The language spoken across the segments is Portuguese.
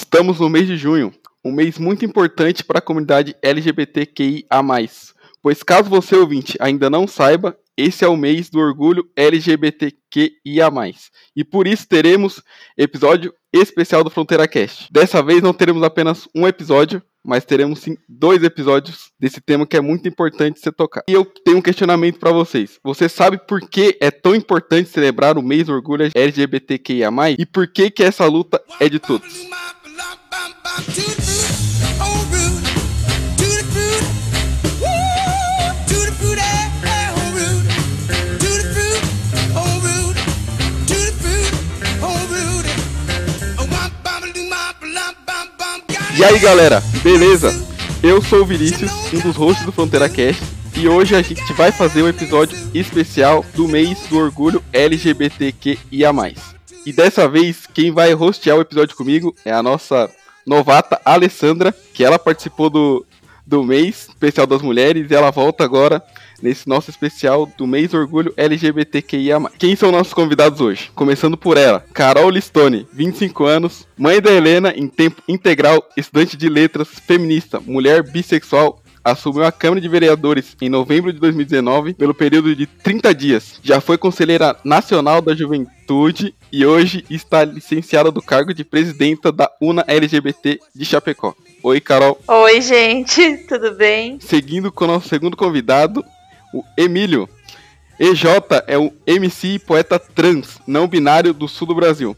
Estamos no mês de junho, um mês muito importante para a comunidade LGBTQIA+. Pois caso você ouvinte ainda não saiba, esse é o mês do orgulho LGBTQIA+. E por isso teremos episódio especial do Fronteira Cast. Dessa vez não teremos apenas um episódio, mas teremos sim dois episódios desse tema que é muito importante ser tocado. E eu tenho um questionamento para vocês. Você sabe por que é tão importante celebrar o mês do orgulho LGBTQIA+, e por que que essa luta é de todos? E aí galera, beleza? Eu sou o Vinícius, um dos hosts do Fronteira Cast, e hoje a gente vai fazer um episódio especial do mês do orgulho LGBTQIA. E dessa vez, quem vai hostear o episódio comigo é a nossa novata Alessandra, que ela participou do, do mês especial das mulheres e ela volta agora nesse nosso especial do mês orgulho LGBTQIA+. Quem são nossos convidados hoje? Começando por ela, Carol Listone, 25 anos, mãe da Helena em tempo integral, estudante de letras, feminista, mulher bissexual, assumiu a Câmara de Vereadores em novembro de 2019 pelo período de 30 dias. Já foi conselheira nacional da juventude e hoje está licenciada do cargo de presidenta da UNA LGBT de Chapecó. Oi, Carol. Oi, gente, tudo bem? Seguindo com o nosso segundo convidado, o Emílio. EJ é um MC e poeta trans, não binário do sul do Brasil.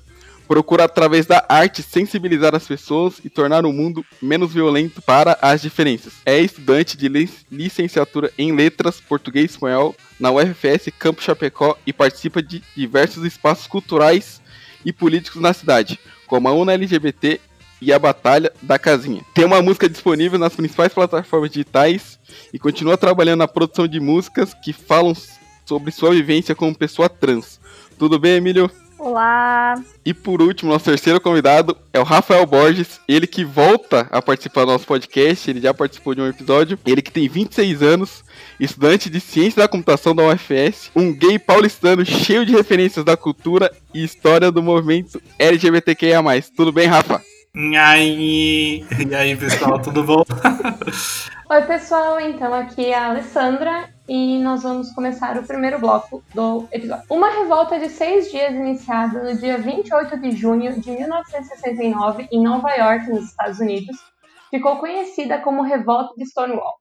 Procura, através da arte, sensibilizar as pessoas e tornar o mundo menos violento para as diferenças. É estudante de licenciatura em Letras, Português e Espanhol na UFS Campo Chapecó e participa de diversos espaços culturais e políticos na cidade, como a UNA LGBT e a Batalha da Casinha. Tem uma música disponível nas principais plataformas digitais e continua trabalhando na produção de músicas que falam sobre sua vivência como pessoa trans. Tudo bem, Emílio? Olá! E por último, nosso terceiro convidado é o Rafael Borges, ele que volta a participar do nosso podcast, ele já participou de um episódio, ele que tem 26 anos, estudante de Ciência da Computação da UFS, um gay paulistano cheio de referências da cultura e história do movimento LGBTQIA+. Tudo bem, Rafa? E aí, e aí pessoal, tudo bom? Oi pessoal, então aqui é a Alessandra e nós vamos começar o primeiro bloco do episódio. Uma revolta de seis dias iniciada no dia 28 de junho de 1969 em Nova York, nos Estados Unidos, ficou conhecida como Revolta de Stonewall.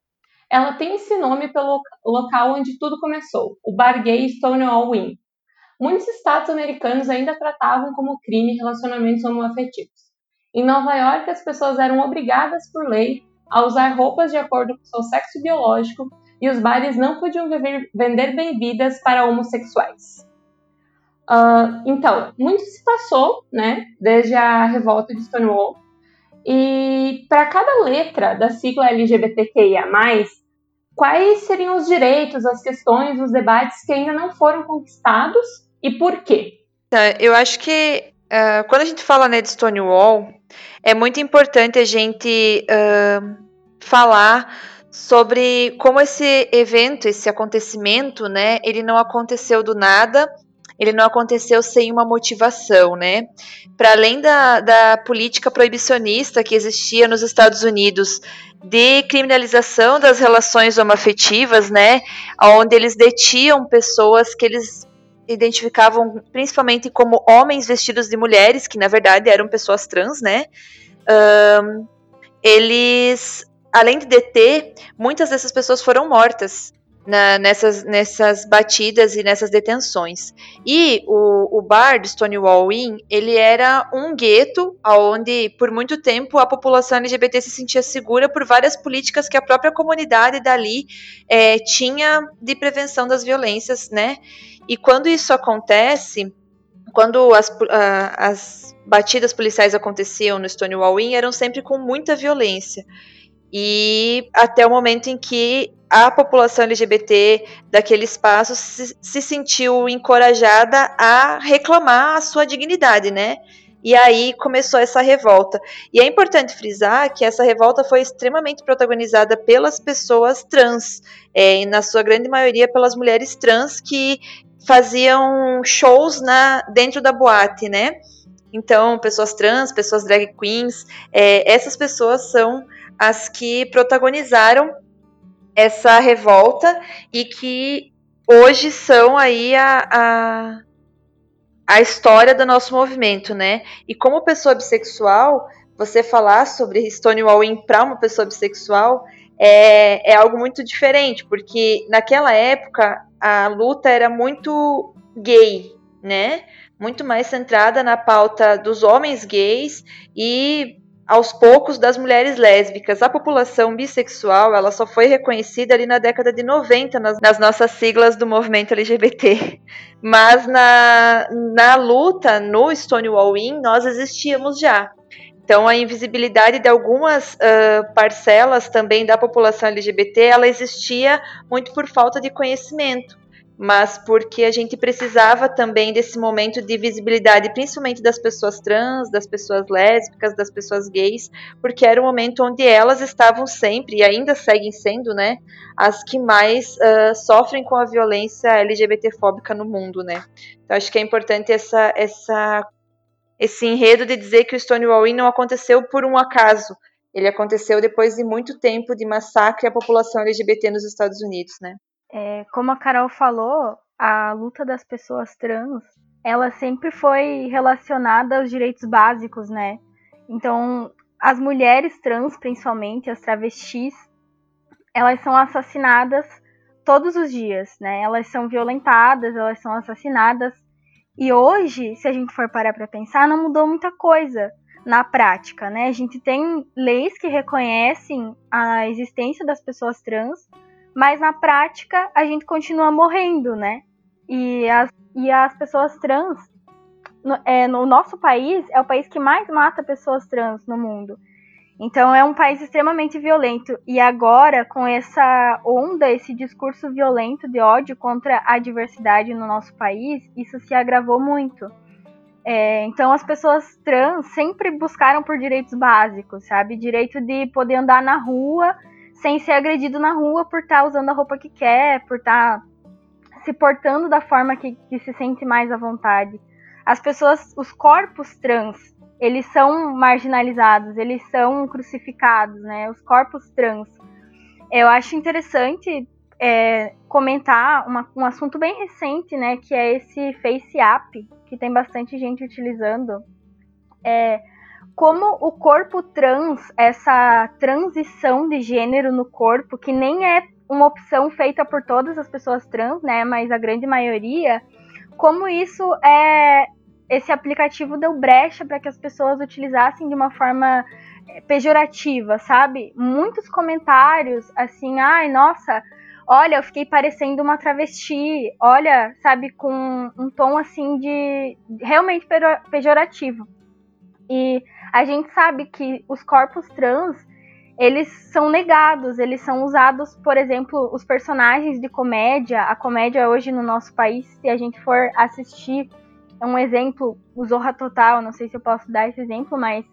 Ela tem esse nome pelo local onde tudo começou, o bar gay Stonewall Inn. Muitos estados americanos ainda tratavam como crime relacionamentos homoafetivos. Em Nova York, as pessoas eram obrigadas por lei a usar roupas de acordo com seu sexo biológico e os bares não podiam vender bebidas para homossexuais. Uh, então, muito se passou, né, desde a revolta de Stonewall, e para cada letra da sigla LGBTQIA+, quais seriam os direitos, as questões, os debates que ainda não foram conquistados e por quê? Tá, eu acho que uh, quando a gente fala né, de Stonewall, é muito importante a gente uh, falar sobre como esse evento, esse acontecimento, né, ele não aconteceu do nada, ele não aconteceu sem uma motivação, né? Para além da, da política proibicionista que existia nos Estados Unidos de criminalização das relações homoafetivas, né, onde eles detiam pessoas que eles identificavam principalmente como homens vestidos de mulheres, que na verdade eram pessoas trans, né? Um, eles, além de deter, muitas dessas pessoas foram mortas na, nessas, nessas batidas e nessas detenções. E o, o bar do Stonewall Inn, ele era um gueto onde, por muito tempo, a população LGBT se sentia segura por várias políticas que a própria comunidade dali é, tinha de prevenção das violências, né? E quando isso acontece, quando as, uh, as batidas policiais aconteciam no Stonewall Inn, eram sempre com muita violência. E até o momento em que a população LGBT daquele espaço se, se sentiu encorajada a reclamar a sua dignidade, né? E aí começou essa revolta. E é importante frisar que essa revolta foi extremamente protagonizada pelas pessoas trans, é, na sua grande maioria pelas mulheres trans que faziam shows na dentro da boate, né? Então, pessoas trans, pessoas drag queens, é, essas pessoas são as que protagonizaram essa revolta e que hoje são aí a, a, a história do nosso movimento, né? E como pessoa bissexual, você falar sobre Stonewall para uma pessoa bissexual é, é algo muito diferente, porque naquela época a luta era muito gay, né? Muito mais centrada na pauta dos homens gays e aos poucos das mulheres lésbicas. A população bissexual, ela só foi reconhecida ali na década de 90 nas, nas nossas siglas do movimento LGBT. Mas na, na luta no Stonewall Inn, nós existíamos já. Então, a invisibilidade de algumas uh, parcelas também da população LGBT, ela existia muito por falta de conhecimento, mas porque a gente precisava também desse momento de visibilidade, principalmente das pessoas trans, das pessoas lésbicas, das pessoas gays, porque era o momento onde elas estavam sempre e ainda seguem sendo, né, as que mais uh, sofrem com a violência LGBTfóbica no mundo, né. Então, acho que é importante essa essa esse enredo de dizer que o Stonewall Inn não aconteceu por um acaso. Ele aconteceu depois de muito tempo de massacre à população LGBT nos Estados Unidos, né? É, como a Carol falou, a luta das pessoas trans, ela sempre foi relacionada aos direitos básicos, né? Então, as mulheres trans, principalmente as travestis, elas são assassinadas todos os dias, né? Elas são violentadas, elas são assassinadas e hoje, se a gente for parar para pensar, não mudou muita coisa na prática, né? A gente tem leis que reconhecem a existência das pessoas trans, mas na prática a gente continua morrendo, né? E as, e as pessoas trans, no, é, no nosso país, é o país que mais mata pessoas trans no mundo. Então é um país extremamente violento. E agora, com essa onda, esse discurso violento de ódio contra a diversidade no nosso país, isso se agravou muito. É, então as pessoas trans sempre buscaram por direitos básicos, sabe? Direito de poder andar na rua sem ser agredido na rua por estar tá usando a roupa que quer, por estar tá se portando da forma que, que se sente mais à vontade. As pessoas, os corpos trans, eles são marginalizados, eles são crucificados, né? Os corpos trans. Eu acho interessante é, comentar uma, um assunto bem recente, né? Que é esse Face App, que tem bastante gente utilizando. É, como o corpo trans, essa transição de gênero no corpo, que nem é uma opção feita por todas as pessoas trans, né? Mas a grande maioria, como isso é esse aplicativo deu brecha para que as pessoas utilizassem de uma forma eh, pejorativa, sabe? Muitos comentários assim, ai, nossa, olha, eu fiquei parecendo uma travesti, olha, sabe, com um tom assim de realmente pejorativo. E a gente sabe que os corpos trans, eles são negados, eles são usados, por exemplo, os personagens de comédia, a comédia hoje no nosso país, se a gente for assistir um exemplo, o Zorra Total, não sei se eu posso dar esse exemplo, mas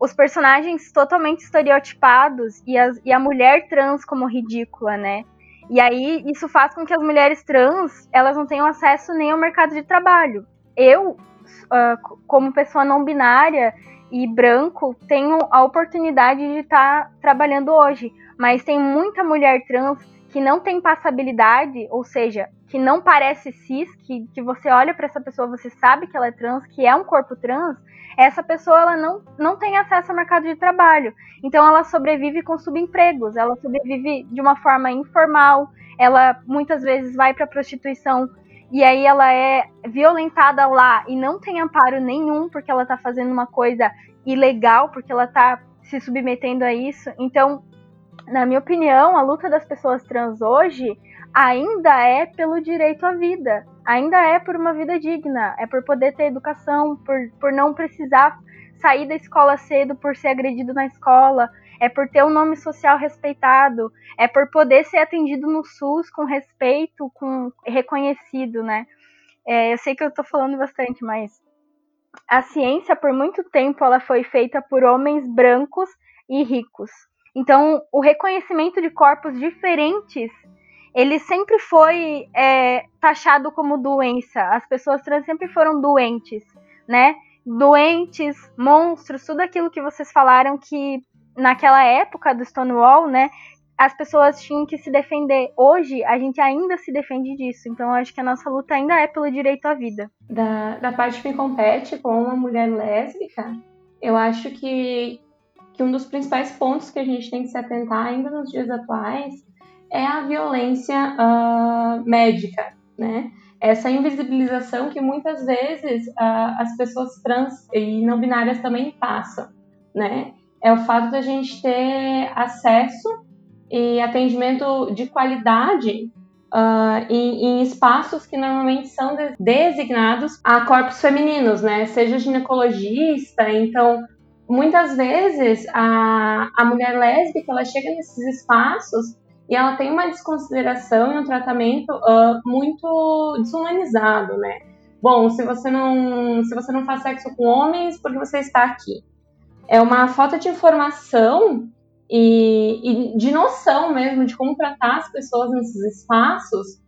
os personagens totalmente estereotipados e, as, e a mulher trans como ridícula, né? E aí isso faz com que as mulheres trans elas não tenham acesso nem ao mercado de trabalho. Eu, uh, como pessoa não binária e branco, tenho a oportunidade de estar tá trabalhando hoje, mas tem muita mulher trans que não tem passabilidade, ou seja, que não parece cis, que, que você olha para essa pessoa, você sabe que ela é trans, que é um corpo trans, essa pessoa ela não, não tem acesso ao mercado de trabalho. Então ela sobrevive com subempregos, ela sobrevive de uma forma informal, ela muitas vezes vai para prostituição e aí ela é violentada lá e não tem amparo nenhum porque ela está fazendo uma coisa ilegal, porque ela está se submetendo a isso. Então, na minha opinião, a luta das pessoas trans hoje ainda é pelo direito à vida, ainda é por uma vida digna, é por poder ter educação, por, por não precisar sair da escola cedo por ser agredido na escola, é por ter um nome social respeitado, é por poder ser atendido no SUS com respeito, com reconhecido, né? É, eu sei que eu tô falando bastante, mas a ciência por muito tempo ela foi feita por homens brancos e ricos. Então, o reconhecimento de corpos diferentes ele sempre foi é, taxado como doença. As pessoas trans sempre foram doentes, né? doentes, monstros, tudo aquilo que vocês falaram que naquela época do Stonewall, né, as pessoas tinham que se defender. Hoje, a gente ainda se defende disso. Então, eu acho que a nossa luta ainda é pelo direito à vida. Da, da parte que me compete como uma mulher lésbica, eu acho que, que um dos principais pontos que a gente tem que se atentar ainda nos dias atuais é a violência uh, médica, né? Essa invisibilização que muitas vezes uh, as pessoas trans e não binárias também passam, né? É o fato da gente ter acesso e atendimento de qualidade Uh, em, em, espaços que normalmente são de, designados a corpos femininos, né? Seja ginecologista, então muitas vezes a, a mulher lésbica ela chega nesses espaços e ela tem uma desconsideração e um tratamento uh, muito desumanizado, né? Bom, se você não se você não faz sexo com homens, porque você está aqui? É uma falta de informação e, e de noção mesmo de como tratar as pessoas nesses espaços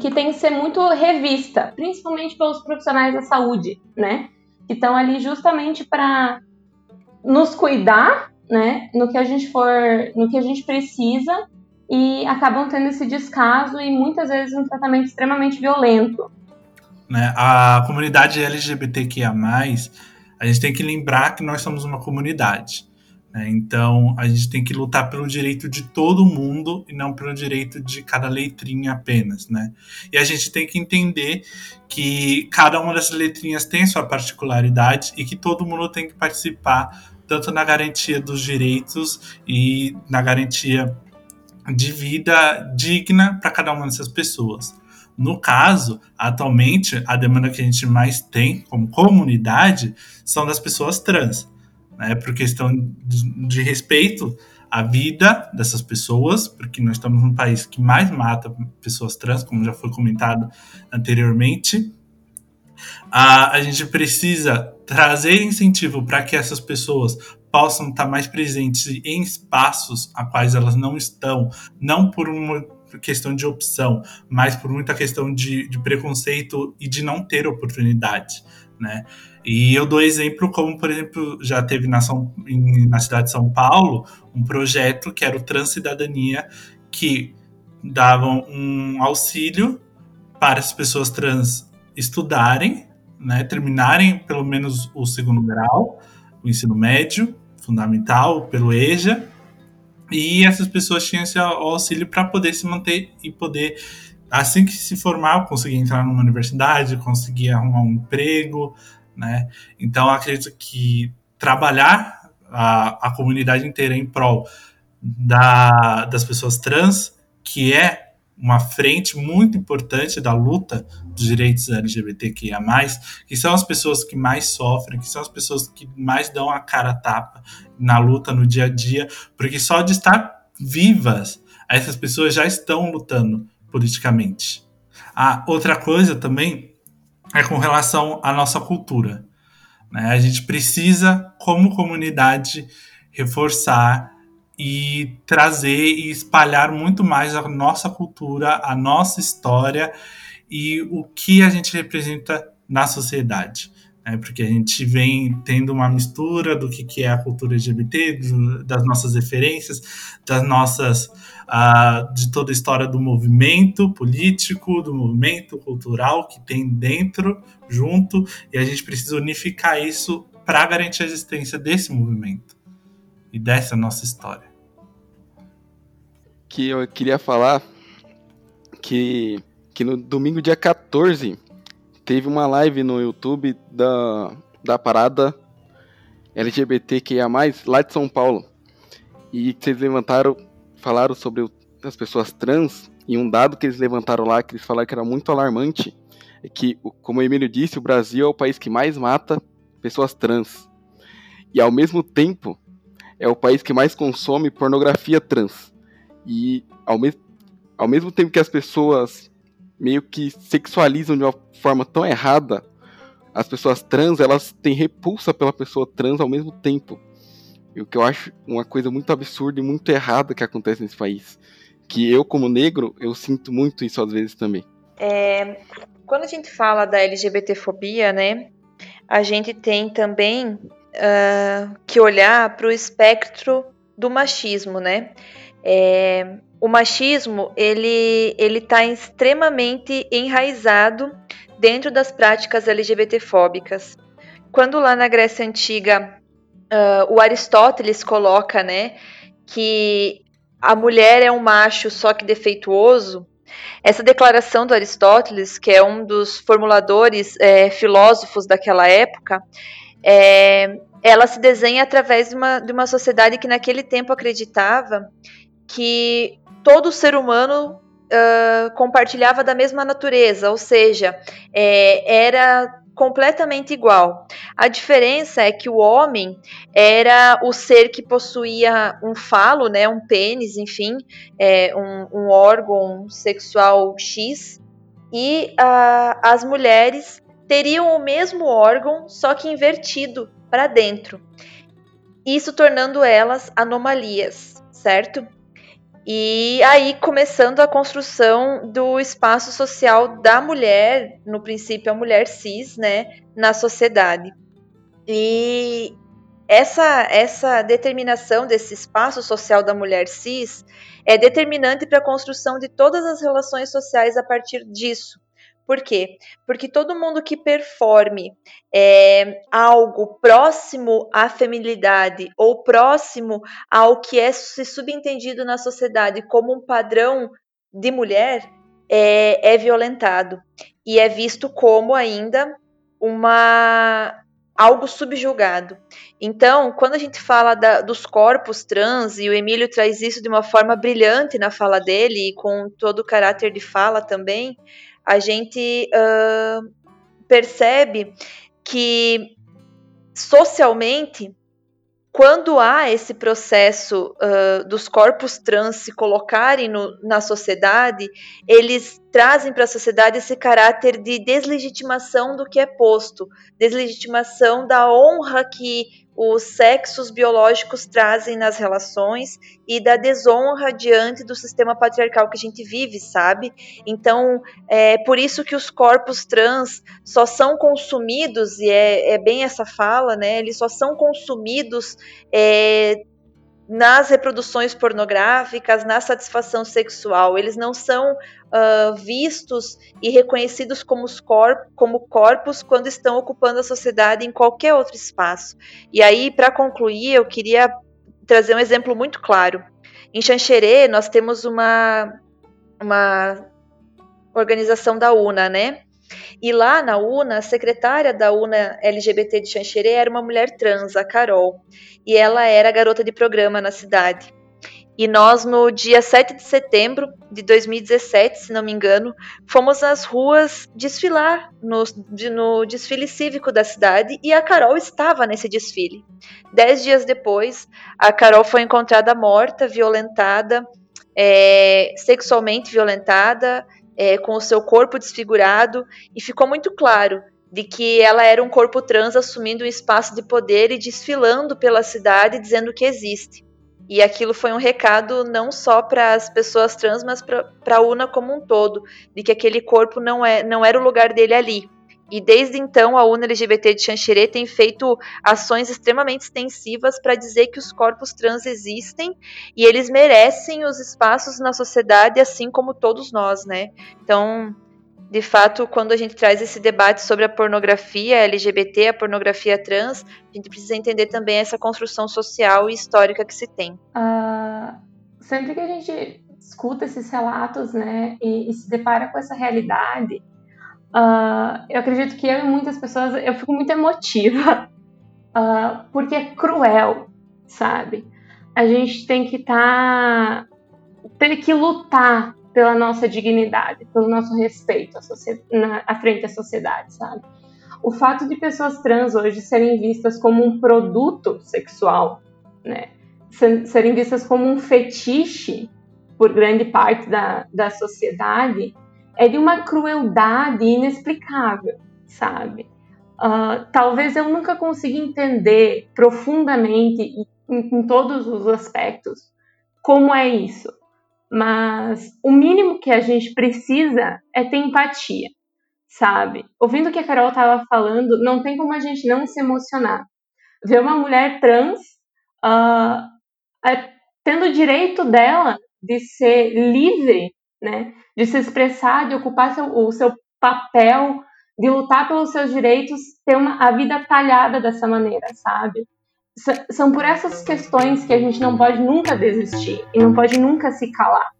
que tem que ser muito revista, principalmente pelos profissionais da saúde, né? Que estão ali justamente para nos cuidar, né? No que a gente for, no que a gente precisa e acabam tendo esse descaso e muitas vezes um tratamento extremamente violento. Né? A comunidade LGBTQIA+, a gente tem que lembrar que nós somos uma comunidade. Né? Então, a gente tem que lutar pelo direito de todo mundo e não pelo direito de cada letrinha apenas, né? E a gente tem que entender que cada uma dessas letrinhas tem sua particularidade e que todo mundo tem que participar tanto na garantia dos direitos e na garantia de vida digna para cada uma dessas pessoas. No caso, atualmente, a demanda que a gente mais tem como comunidade são das pessoas trans né, por questão de, respeito à vida dessas pessoas, porque nós estamos num país que mais mata pessoas trans, como já foi comentado anteriormente. A, a gente precisa trazer incentivo para que essas pessoas possam estar mais presentes em espaços a quais elas não estão, não por uma questão de opção, mas por muita questão de, de preconceito e de não ter oportunidade, né? E eu dou exemplo como, por exemplo, já teve na, São, na cidade de São Paulo um projeto que era o Transcidadania, que davam um auxílio para as pessoas trans estudarem, né, terminarem pelo menos o segundo grau, o ensino médio, fundamental, pelo EJA, e essas pessoas tinham esse auxílio para poder se manter e poder, assim que se formar, conseguir entrar numa universidade, conseguir arrumar um emprego, né? Então, acredito que trabalhar a, a comunidade inteira em prol da, das pessoas trans, que é uma frente muito importante da luta dos direitos LGBTQIA+, que são as pessoas que mais sofrem, que são as pessoas que mais dão a cara a tapa na luta no dia a dia, porque só de estar vivas, essas pessoas já estão lutando politicamente. A outra coisa também é com relação à nossa cultura. Né? A gente precisa, como comunidade, reforçar e trazer e espalhar muito mais a nossa cultura, a nossa história e o que a gente representa na sociedade. Né? Porque a gente vem tendo uma mistura do que, que é a cultura LGBT, do, das nossas referências, das nossas uh, de toda a história do movimento político, do movimento cultural que tem dentro, junto, e a gente precisa unificar isso para garantir a existência desse movimento e dessa nossa história. Que eu queria falar que, que no domingo, dia 14, teve uma live no YouTube da, da parada LGBTQIA, lá de São Paulo. E vocês levantaram falaram sobre as pessoas trans, e um dado que eles levantaram lá, que eles falaram que era muito alarmante, é que, como o Emílio disse, o Brasil é o país que mais mata pessoas trans. E ao mesmo tempo, é o país que mais consome pornografia trans. E ao, me ao mesmo tempo que as pessoas meio que sexualizam de uma forma tão errada, as pessoas trans, elas têm repulsa pela pessoa trans ao mesmo tempo. E o que eu acho uma coisa muito absurda e muito errada que acontece nesse país. Que eu, como negro, eu sinto muito isso às vezes também. É, quando a gente fala da LGBTfobia, né? a gente tem também uh, que olhar para o espectro do machismo, né? É, o machismo ele ele está extremamente enraizado dentro das práticas LGBTfóbicas. Quando lá na Grécia antiga uh, o Aristóteles coloca, né, que a mulher é um macho só que defeituoso, essa declaração do Aristóteles, que é um dos formuladores é, filósofos daquela época, é, ela se desenha através de uma, de uma sociedade que naquele tempo acreditava que todo ser humano uh, compartilhava da mesma natureza, ou seja, é, era completamente igual. A diferença é que o homem era o ser que possuía um falo, né, um pênis, enfim, é, um, um, órgão sexual X, e uh, as mulheres teriam o mesmo órgão, só que invertido para dentro. Isso tornando elas anomalias, certo? E aí começando a construção do espaço social da mulher, no princípio a mulher cis, né, na sociedade. E essa essa determinação desse espaço social da mulher cis é determinante para a construção de todas as relações sociais a partir disso. Por quê? Porque todo mundo que performe é, algo próximo à feminilidade ou próximo ao que é subentendido na sociedade como um padrão de mulher é, é violentado e é visto como ainda uma algo subjugado. Então, quando a gente fala da, dos corpos trans, e o Emílio traz isso de uma forma brilhante na fala dele, e com todo o caráter de fala também, a gente uh, percebe que socialmente, quando há esse processo uh, dos corpos trans se colocarem no, na sociedade, eles trazem para a sociedade esse caráter de deslegitimação do que é posto, deslegitimação da honra que os sexos biológicos trazem nas relações e da desonra diante do sistema patriarcal que a gente vive, sabe? Então, é por isso que os corpos trans só são consumidos, e é, é bem essa fala, né? Eles só são consumidos é, nas reproduções pornográficas, na satisfação sexual. Eles não são uh, vistos e reconhecidos como, corp como corpos quando estão ocupando a sociedade em qualquer outro espaço. E aí, para concluir, eu queria trazer um exemplo muito claro. Em Xanxerê, nós temos uma, uma organização da UNA, né? E lá na UNA, a secretária da UNA LGBT de Xanxerê era uma mulher trans, a Carol. E ela era garota de programa na cidade. E nós, no dia 7 de setembro de 2017, se não me engano, fomos às ruas desfilar no, no, desfile cívico da cidade e a Carol estava nesse desfile. Dez dias depois, a Carol foi encontrada morta, violentada, é, sexualmente violentada, é, com o seu corpo desfigurado, e ficou muito claro de que ela era um corpo trans assumindo um espaço de poder e desfilando pela cidade dizendo que existe. E aquilo foi um recado não só para as pessoas trans, mas para a UNA como um todo, de que aquele corpo não, é, não era o lugar dele ali. E desde então a UNA LGBT de Xanxerê tem feito ações extremamente extensivas para dizer que os corpos trans existem e eles merecem os espaços na sociedade assim como todos nós, né? Então, de fato, quando a gente traz esse debate sobre a pornografia LGBT, a pornografia trans, a gente precisa entender também essa construção social e histórica que se tem. Uh, sempre que a gente escuta esses relatos, né, e, e se depara com essa realidade, Uh, eu acredito que eu e muitas pessoas, eu fico muito emotiva, uh, porque é cruel, sabe? A gente tem que estar. Tá, tem que lutar pela nossa dignidade, pelo nosso respeito à, na, à frente à sociedade, sabe? O fato de pessoas trans hoje serem vistas como um produto sexual, né? Serem vistas como um fetiche por grande parte da, da sociedade, é de uma crueldade inexplicável, sabe? Uh, talvez eu nunca consiga entender profundamente em, em todos os aspectos como é isso, mas o mínimo que a gente precisa é ter empatia, sabe? Ouvindo o que a Carol estava falando, não tem como a gente não se emocionar. Ver uma mulher trans uh, tendo o direito dela de ser livre, né? De se expressar, de ocupar seu, o seu papel, de lutar pelos seus direitos, ter uma, a vida talhada dessa maneira, sabe? S são por essas questões que a gente não pode nunca desistir e não pode nunca se calar.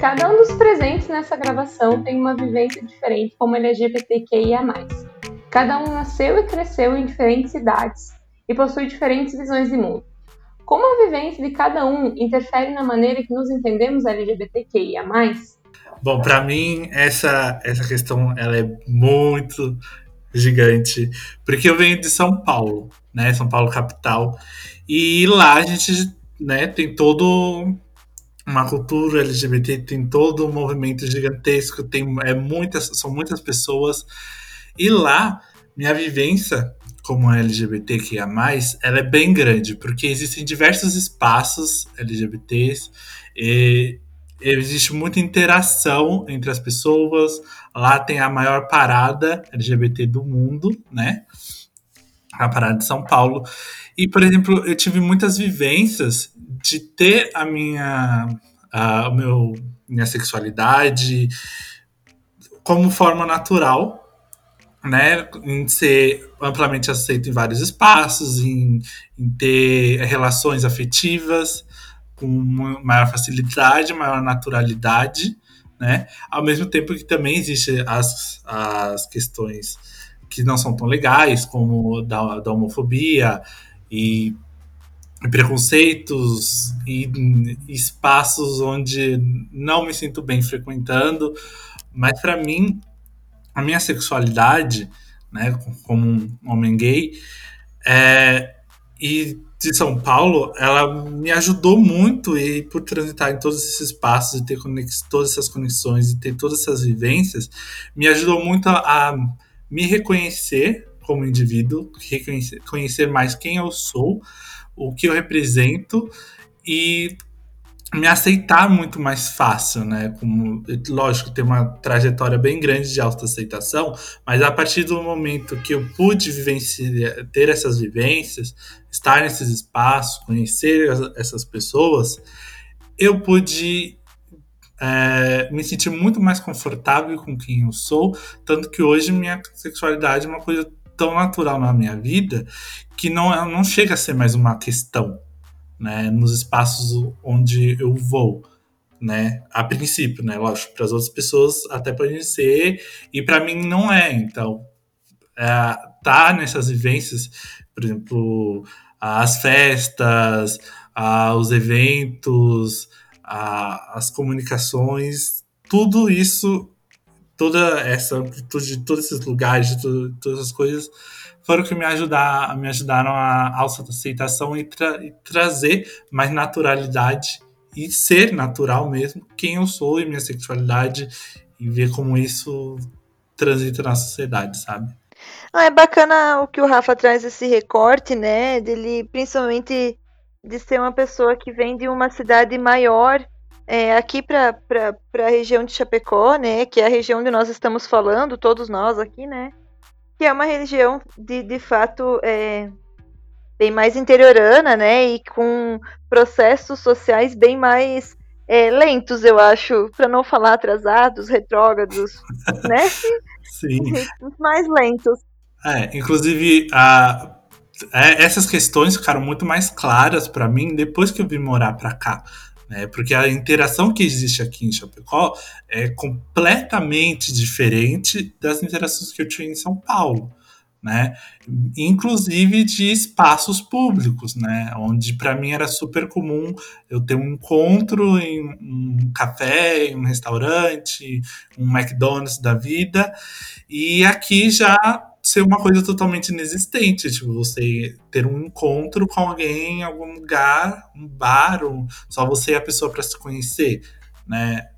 Cada um dos presentes nessa gravação tem uma vivência diferente como LGBTQIA+. Cada um nasceu e cresceu em diferentes cidades e possui diferentes visões de mundo. Como a vivência de cada um interfere na maneira que nos entendemos LGBTQIA+, Bom, para mim essa essa questão ela é muito gigante, porque eu venho de São Paulo, né? São Paulo capital, e lá a gente, né, tem todo uma cultura LGBT, tem todo um movimento gigantesco, tem é muitas, são muitas pessoas. E lá, minha vivência como LGBTQIA+, ela é bem grande, porque existem diversos espaços LGBTs, e existe muita interação entre as pessoas. Lá tem a maior parada LGBT do mundo, né? A parada de São Paulo. E, por exemplo, eu tive muitas vivências de ter a minha, a, o meu, minha sexualidade como forma natural, né, em ser amplamente aceito em vários espaços, em, em ter relações afetivas com maior facilidade, maior naturalidade, né, ao mesmo tempo que também existem as, as questões que não são tão legais, como da, da homofobia e preconceitos e espaços onde não me sinto bem frequentando, mas para mim a minha sexualidade, né, como um homem gay, é, e de São Paulo, ela me ajudou muito e por transitar em todos esses espaços e ter todas essas conexões e ter todas essas vivências, me ajudou muito a, a me reconhecer como indivíduo, reconhecer, conhecer mais quem eu sou, o que eu represento e me aceitar muito mais fácil, né? Como, lógico, tem uma trajetória bem grande de autoaceitação, mas a partir do momento que eu pude vivenciar, ter essas vivências, estar nesses espaços, conhecer essas pessoas, eu pude é, me sentir muito mais confortável com quem eu sou, tanto que hoje minha sexualidade é uma coisa tão natural na minha vida que não, não chega a ser mais uma questão, né, nos espaços onde eu vou, né, a princípio, né, lógico, para as outras pessoas até pode ser, e para mim não é, então, é, tá nessas vivências, por exemplo, as festas, os eventos, as comunicações, tudo isso, toda essa amplitude de todos esses lugares, de todas as coisas, foram que me, ajudar, me ajudaram a autoaceitação e, tra e trazer mais naturalidade e ser natural mesmo quem eu sou e minha sexualidade e ver como isso transita na sociedade, sabe? Ah, é bacana o que o Rafa traz esse recorte, né? Dele, principalmente de ser uma pessoa que vem de uma cidade maior é, aqui para a região de Chapecó, né? Que é a região onde nós estamos falando, todos nós aqui, né? Que é uma religião de, de fato é, bem mais interiorana, né? E com processos sociais bem mais é, lentos, eu acho, para não falar atrasados, retrógrados, né? Sim. mais lentos. É, inclusive, a, é, essas questões ficaram muito mais claras para mim depois que eu vim morar para cá né? Porque a interação que existe aqui em Chapecó é completamente diferente das interações que eu tinha em São Paulo. Né? Inclusive de espaços públicos, né? Onde para mim era super comum eu ter um encontro em um café, em um restaurante, um McDonald's da vida, e aqui já ser uma coisa totalmente inexistente, tipo, você ter um encontro com alguém em algum lugar, um bar, um, só você e a pessoa para se conhecer, né?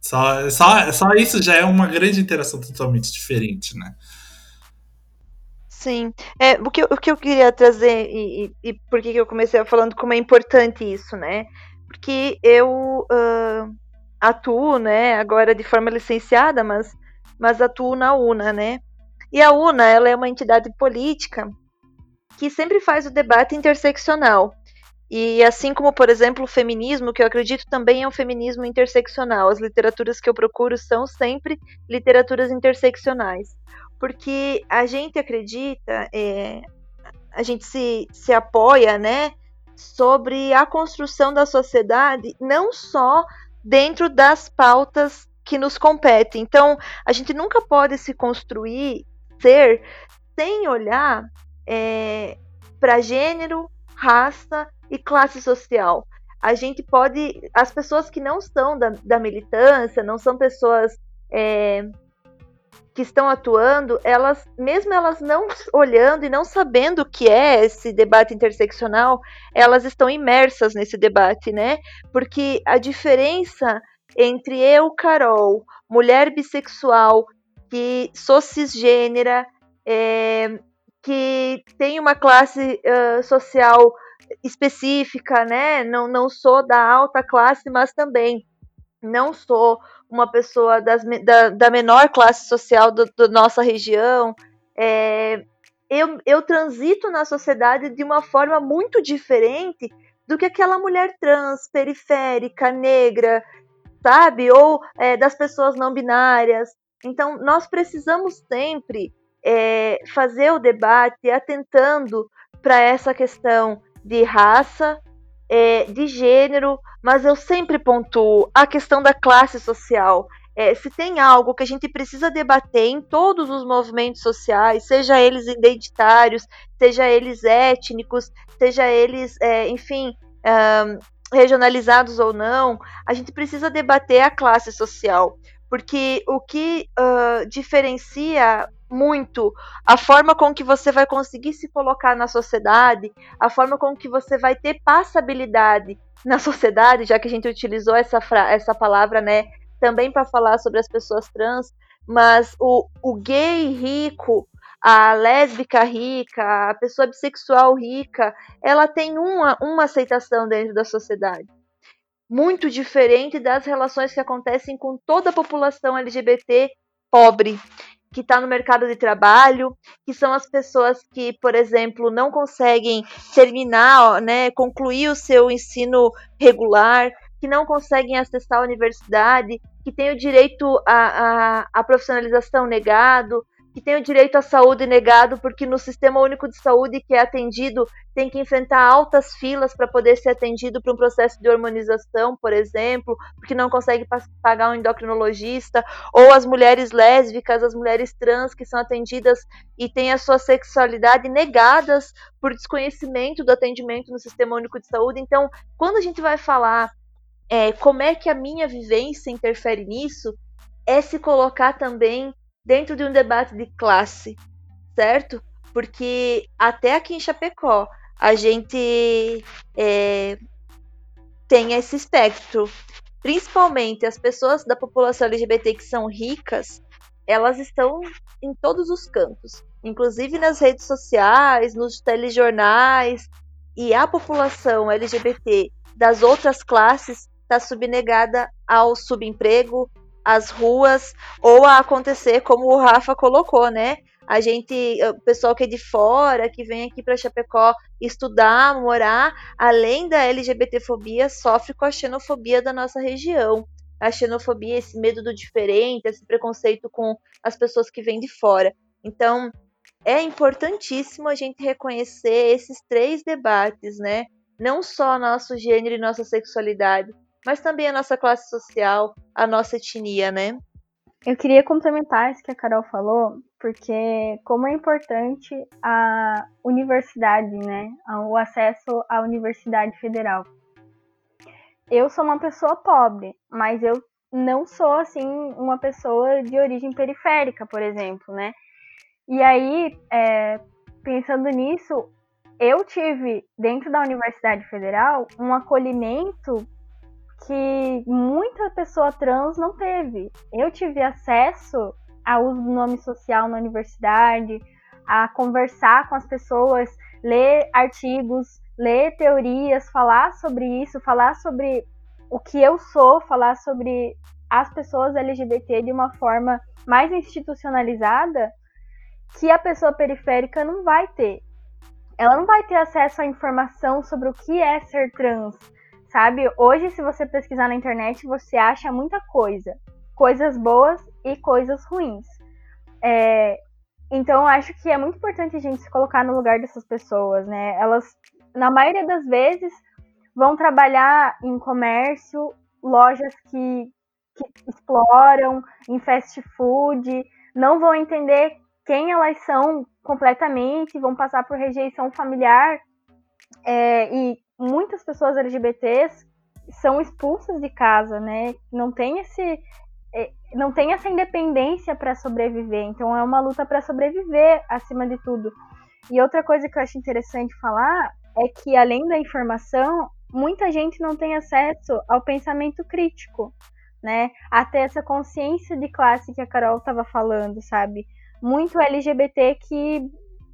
Só, só, só isso já é uma grande interação totalmente diferente, né? Sim. É, o, que, o que eu queria trazer, e, e, e por que eu comecei falando como é importante isso, né? porque eu uh, atuo, né, agora de forma licenciada, mas, mas atuo na UNA, né? E a UNA, ela é uma entidade política que sempre faz o debate interseccional. E assim como, por exemplo, o feminismo, que eu acredito também é um feminismo interseccional. As literaturas que eu procuro são sempre literaturas interseccionais. Porque a gente acredita, é, a gente se, se apoia, né, sobre a construção da sociedade, não só dentro das pautas que nos competem. Então, a gente nunca pode se construir, ser, sem olhar é, para gênero, raça e classe social. A gente pode. As pessoas que não são da, da militância, não são pessoas é, que estão atuando, elas, mesmo elas não olhando e não sabendo o que é esse debate interseccional, elas estão imersas nesse debate, né? Porque a diferença entre eu, Carol, mulher bissexual, que sou cisgênera, é, que tem uma classe uh, social específica, né? Não, não sou da alta classe, mas também não sou uma pessoa das, da, da menor classe social da nossa região. É, eu, eu transito na sociedade de uma forma muito diferente do que aquela mulher trans, periférica, negra, sabe? Ou é, das pessoas não binárias. Então, nós precisamos sempre é, fazer o debate atentando para essa questão de raça, é, de gênero, mas eu sempre pontuo a questão da classe social. É, se tem algo que a gente precisa debater em todos os movimentos sociais, seja eles identitários, seja eles étnicos, seja eles, é, enfim, um, regionalizados ou não, a gente precisa debater a classe social, porque o que uh, diferencia muito a forma com que você vai conseguir se colocar na sociedade, a forma com que você vai ter passabilidade na sociedade, já que a gente utilizou essa, essa palavra, né, também para falar sobre as pessoas trans, mas o, o gay rico, a lésbica rica, a pessoa bissexual rica, ela tem uma, uma aceitação dentro da sociedade. Muito diferente das relações que acontecem com toda a população LGBT pobre que está no mercado de trabalho, que são as pessoas que, por exemplo, não conseguem terminar, né, concluir o seu ensino regular, que não conseguem acessar a universidade, que têm o direito à, à, à profissionalização negado, que tem o direito à saúde negado porque no Sistema Único de Saúde que é atendido tem que enfrentar altas filas para poder ser atendido para um processo de hormonização, por exemplo, porque não consegue pagar um endocrinologista, ou as mulheres lésbicas, as mulheres trans que são atendidas e têm a sua sexualidade negadas por desconhecimento do atendimento no Sistema Único de Saúde. Então, quando a gente vai falar é, como é que a minha vivência interfere nisso, é se colocar também dentro de um debate de classe, certo? Porque até aqui em Chapecó a gente é, tem esse espectro. Principalmente as pessoas da população LGBT que são ricas, elas estão em todos os cantos, inclusive nas redes sociais, nos telejornais, e a população LGBT das outras classes está subnegada ao subemprego, as ruas ou a acontecer como o Rafa colocou, né? A gente, o pessoal que é de fora, que vem aqui para Chapecó estudar, morar, além da LGBTfobia, sofre com a xenofobia da nossa região. A xenofobia, esse medo do diferente, esse preconceito com as pessoas que vêm de fora. Então, é importantíssimo a gente reconhecer esses três debates, né? Não só nosso gênero e nossa sexualidade, mas também a nossa classe social, a nossa etnia, né? Eu queria complementar isso que a Carol falou, porque como é importante a universidade, né? O acesso à universidade federal. Eu sou uma pessoa pobre, mas eu não sou assim uma pessoa de origem periférica, por exemplo, né? E aí, é, pensando nisso, eu tive dentro da Universidade Federal um acolhimento que muita pessoa trans não teve. Eu tive acesso ao uso do nome social na universidade, a conversar com as pessoas, ler artigos, ler teorias, falar sobre isso, falar sobre o que eu sou, falar sobre as pessoas LGBT de uma forma mais institucionalizada, que a pessoa periférica não vai ter. Ela não vai ter acesso à informação sobre o que é ser trans, sabe? Hoje, se você pesquisar na internet, você acha muita coisa. Coisas boas e coisas ruins. É, então, eu acho que é muito importante a gente se colocar no lugar dessas pessoas, né? Elas, na maioria das vezes, vão trabalhar em comércio, lojas que, que exploram, em fast food, não vão entender quem elas são completamente, vão passar por rejeição familiar. É, e muitas pessoas LGBTs são expulsas de casa, né? Não tem esse é, não tem essa independência para sobreviver. Então é uma luta para sobreviver acima de tudo. E outra coisa que eu acho interessante falar é que além da informação, muita gente não tem acesso ao pensamento crítico, né? Até essa consciência de classe que a Carol estava falando, sabe? muito LGBT que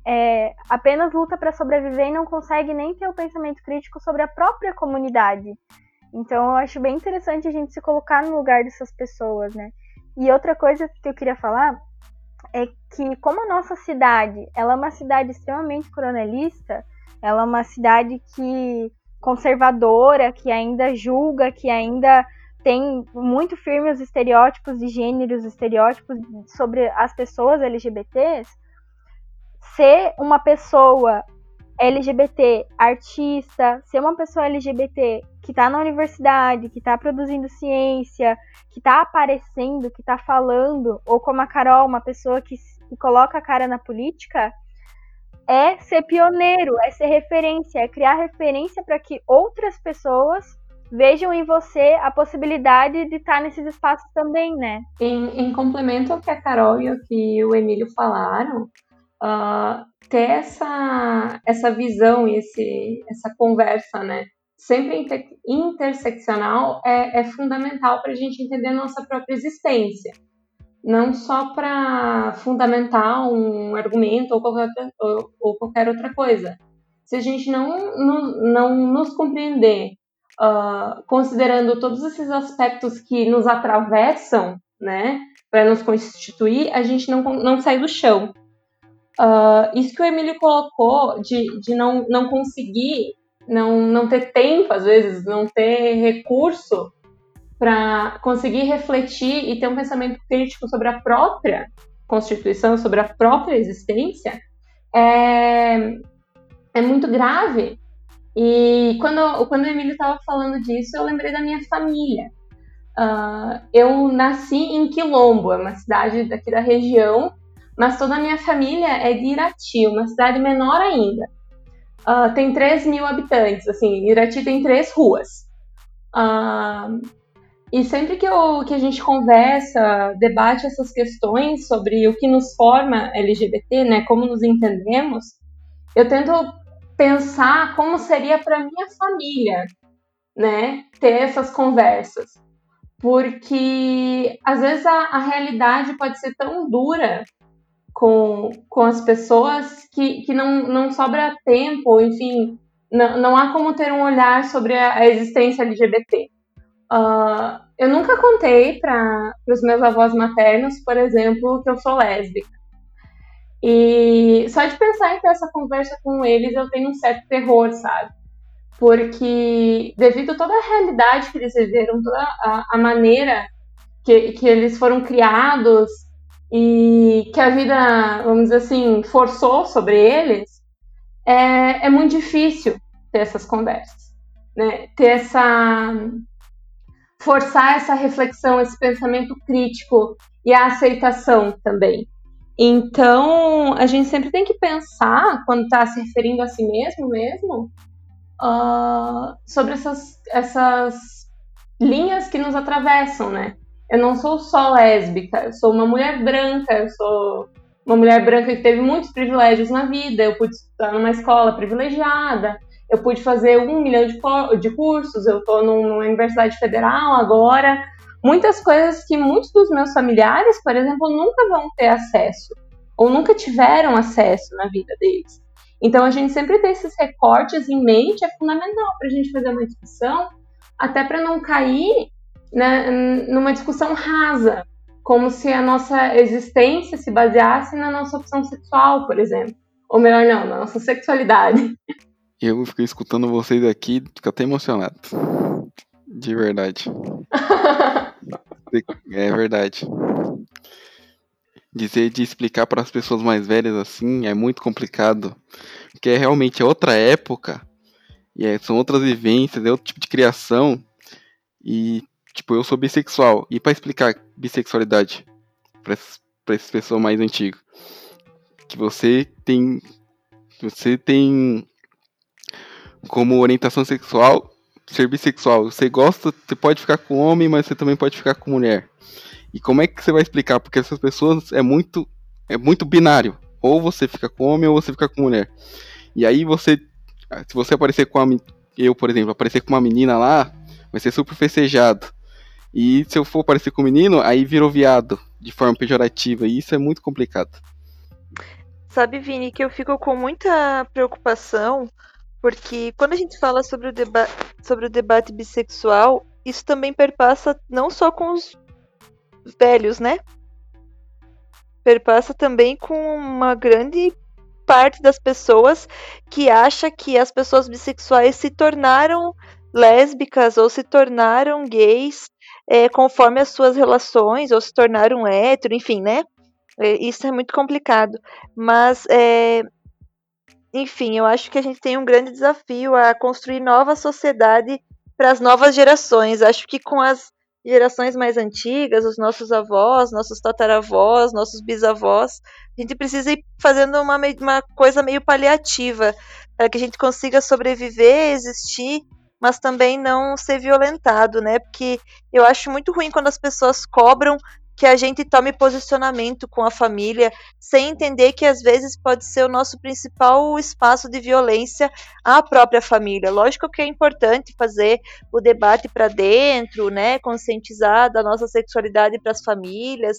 é, apenas luta para sobreviver e não consegue nem ter o pensamento crítico sobre a própria comunidade. Então eu acho bem interessante a gente se colocar no lugar dessas pessoas, né? E outra coisa que eu queria falar é que como a nossa cidade, ela é uma cidade extremamente coronelista, ela é uma cidade que conservadora, que ainda julga, que ainda tem muito firme os estereótipos de gênero, os estereótipos sobre as pessoas LGBTs, ser uma pessoa LGBT artista, ser uma pessoa LGBT que está na universidade, que está produzindo ciência, que está aparecendo, que está falando, ou como a Carol, uma pessoa que, que coloca a cara na política, é ser pioneiro, é ser referência, é criar referência para que outras pessoas vejam em você a possibilidade de estar nesses espaços também, né? Em, em complemento ao que a Carol e o que o Emílio falaram, uh, ter essa, essa visão e esse, essa conversa, né? Sempre inter, interseccional é, é fundamental para a gente entender a nossa própria existência. Não só para fundamentar um argumento ou qualquer, outra, ou, ou qualquer outra coisa. Se a gente não, não, não nos compreender uh, considerando todos esses aspectos que nos atravessam, né, para nos constituir, a gente não, não sai do chão. Uh, isso que o Emílio colocou de, de não, não conseguir, não, não ter tempo, às vezes, não ter recurso para conseguir refletir e ter um pensamento crítico sobre a própria Constituição, sobre a própria existência, é, é muito grave, e quando, quando o Emílio estava falando disso, eu lembrei da minha família. Uh, eu nasci em Quilombo, é uma cidade daqui da região, mas toda a minha família é de Irati, uma cidade menor ainda. Uh, tem 3 mil habitantes, assim, Irati tem três ruas. Uh, e sempre que, eu, que a gente conversa, debate essas questões sobre o que nos forma LGBT, né, como nos entendemos, eu tento pensar como seria para minha família, né, ter essas conversas. Porque às vezes a, a realidade pode ser tão dura com, com as pessoas que, que não, não sobra tempo, enfim, não, não há como ter um olhar sobre a, a existência LGBT. Uh, ah, eu nunca contei para os meus avós maternos, por exemplo, que eu sou lésbica. E só de pensar em ter essa conversa com eles, eu tenho um certo terror, sabe? Porque, devido a toda a realidade que eles viveram, toda a, a maneira que, que eles foram criados e que a vida, vamos dizer assim, forçou sobre eles, é, é muito difícil ter essas conversas, né? Ter essa forçar essa reflexão, esse pensamento crítico e a aceitação também. Então, a gente sempre tem que pensar, quando está se referindo a si mesmo mesmo, uh, sobre essas, essas linhas que nos atravessam, né? Eu não sou só lésbica, eu sou uma mulher branca, eu sou uma mulher branca que teve muitos privilégios na vida, eu pude estudar numa escola privilegiada, eu pude fazer um milhão de, de cursos, eu estou numa universidade federal agora, muitas coisas que muitos dos meus familiares, por exemplo, nunca vão ter acesso ou nunca tiveram acesso na vida deles. Então, a gente sempre ter esses recortes em mente é fundamental para a gente fazer uma discussão, até para não cair né, numa discussão rasa, como se a nossa existência se baseasse na nossa opção sexual, por exemplo. Ou melhor, não, na nossa sexualidade. Eu fiquei escutando vocês aqui, fico até emocionado. De verdade. é verdade. Dizer de explicar para as pessoas mais velhas assim é muito complicado. Porque é realmente outra época. E é, são outras vivências, é outro tipo de criação. E, tipo, eu sou bissexual. E para explicar bissexualidade para essas pessoas mais antigas? Que você tem. Você tem como orientação sexual ser bissexual. Você gosta, você pode ficar com homem, mas você também pode ficar com mulher. E como é que você vai explicar? Porque essas pessoas é muito é muito binário. Ou você fica com homem ou você fica com mulher. E aí você se você aparecer com a eu, por exemplo, aparecer com uma menina lá, vai ser super festejado. E se eu for aparecer com um menino, aí virou viado de forma pejorativa. E isso é muito complicado. Sabe, Vini, que eu fico com muita preocupação porque quando a gente fala sobre o, deba sobre o debate bissexual, isso também perpassa não só com os velhos, né? Perpassa também com uma grande parte das pessoas que acha que as pessoas bissexuais se tornaram lésbicas ou se tornaram gays é, conforme as suas relações, ou se tornaram hétero, enfim, né? É, isso é muito complicado. Mas é, enfim, eu acho que a gente tem um grande desafio a construir nova sociedade para as novas gerações. Acho que com as gerações mais antigas, os nossos avós, nossos tataravós, nossos bisavós, a gente precisa ir fazendo uma, uma coisa meio paliativa para que a gente consiga sobreviver, existir, mas também não ser violentado, né? Porque eu acho muito ruim quando as pessoas cobram que a gente tome posicionamento com a família, sem entender que às vezes pode ser o nosso principal espaço de violência à própria família. Lógico que é importante fazer o debate para dentro, né, conscientizar da nossa sexualidade para as famílias,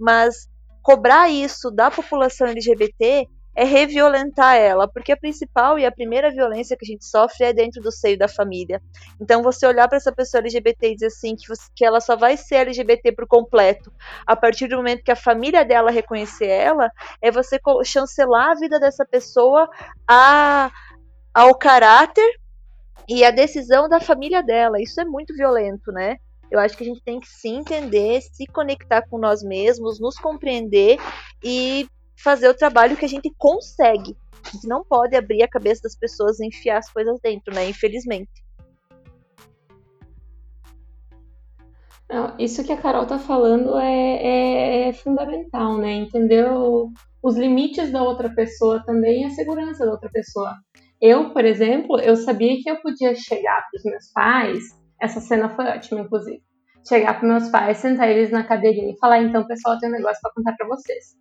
mas cobrar isso da população LGBT é reviolentar ela, porque a principal e a primeira violência que a gente sofre é dentro do seio da família. Então, você olhar para essa pessoa LGBT e dizer assim que, você, que ela só vai ser LGBT por completo a partir do momento que a família dela reconhecer ela, é você chancelar a vida dessa pessoa a, ao caráter e a decisão da família dela. Isso é muito violento, né? Eu acho que a gente tem que se entender, se conectar com nós mesmos, nos compreender e fazer o trabalho que a gente consegue. A gente não pode abrir a cabeça das pessoas e enfiar as coisas dentro, né? Infelizmente. Não, isso que a Carol tá falando é, é, é fundamental, né? Entender os limites da outra pessoa também e a segurança da outra pessoa. Eu, por exemplo, eu sabia que eu podia chegar para os meus pais, essa cena foi ótima, inclusive. Chegar para meus pais, sentar eles na cadeirinha e falar: então, pessoal, tem um negócio para contar para vocês.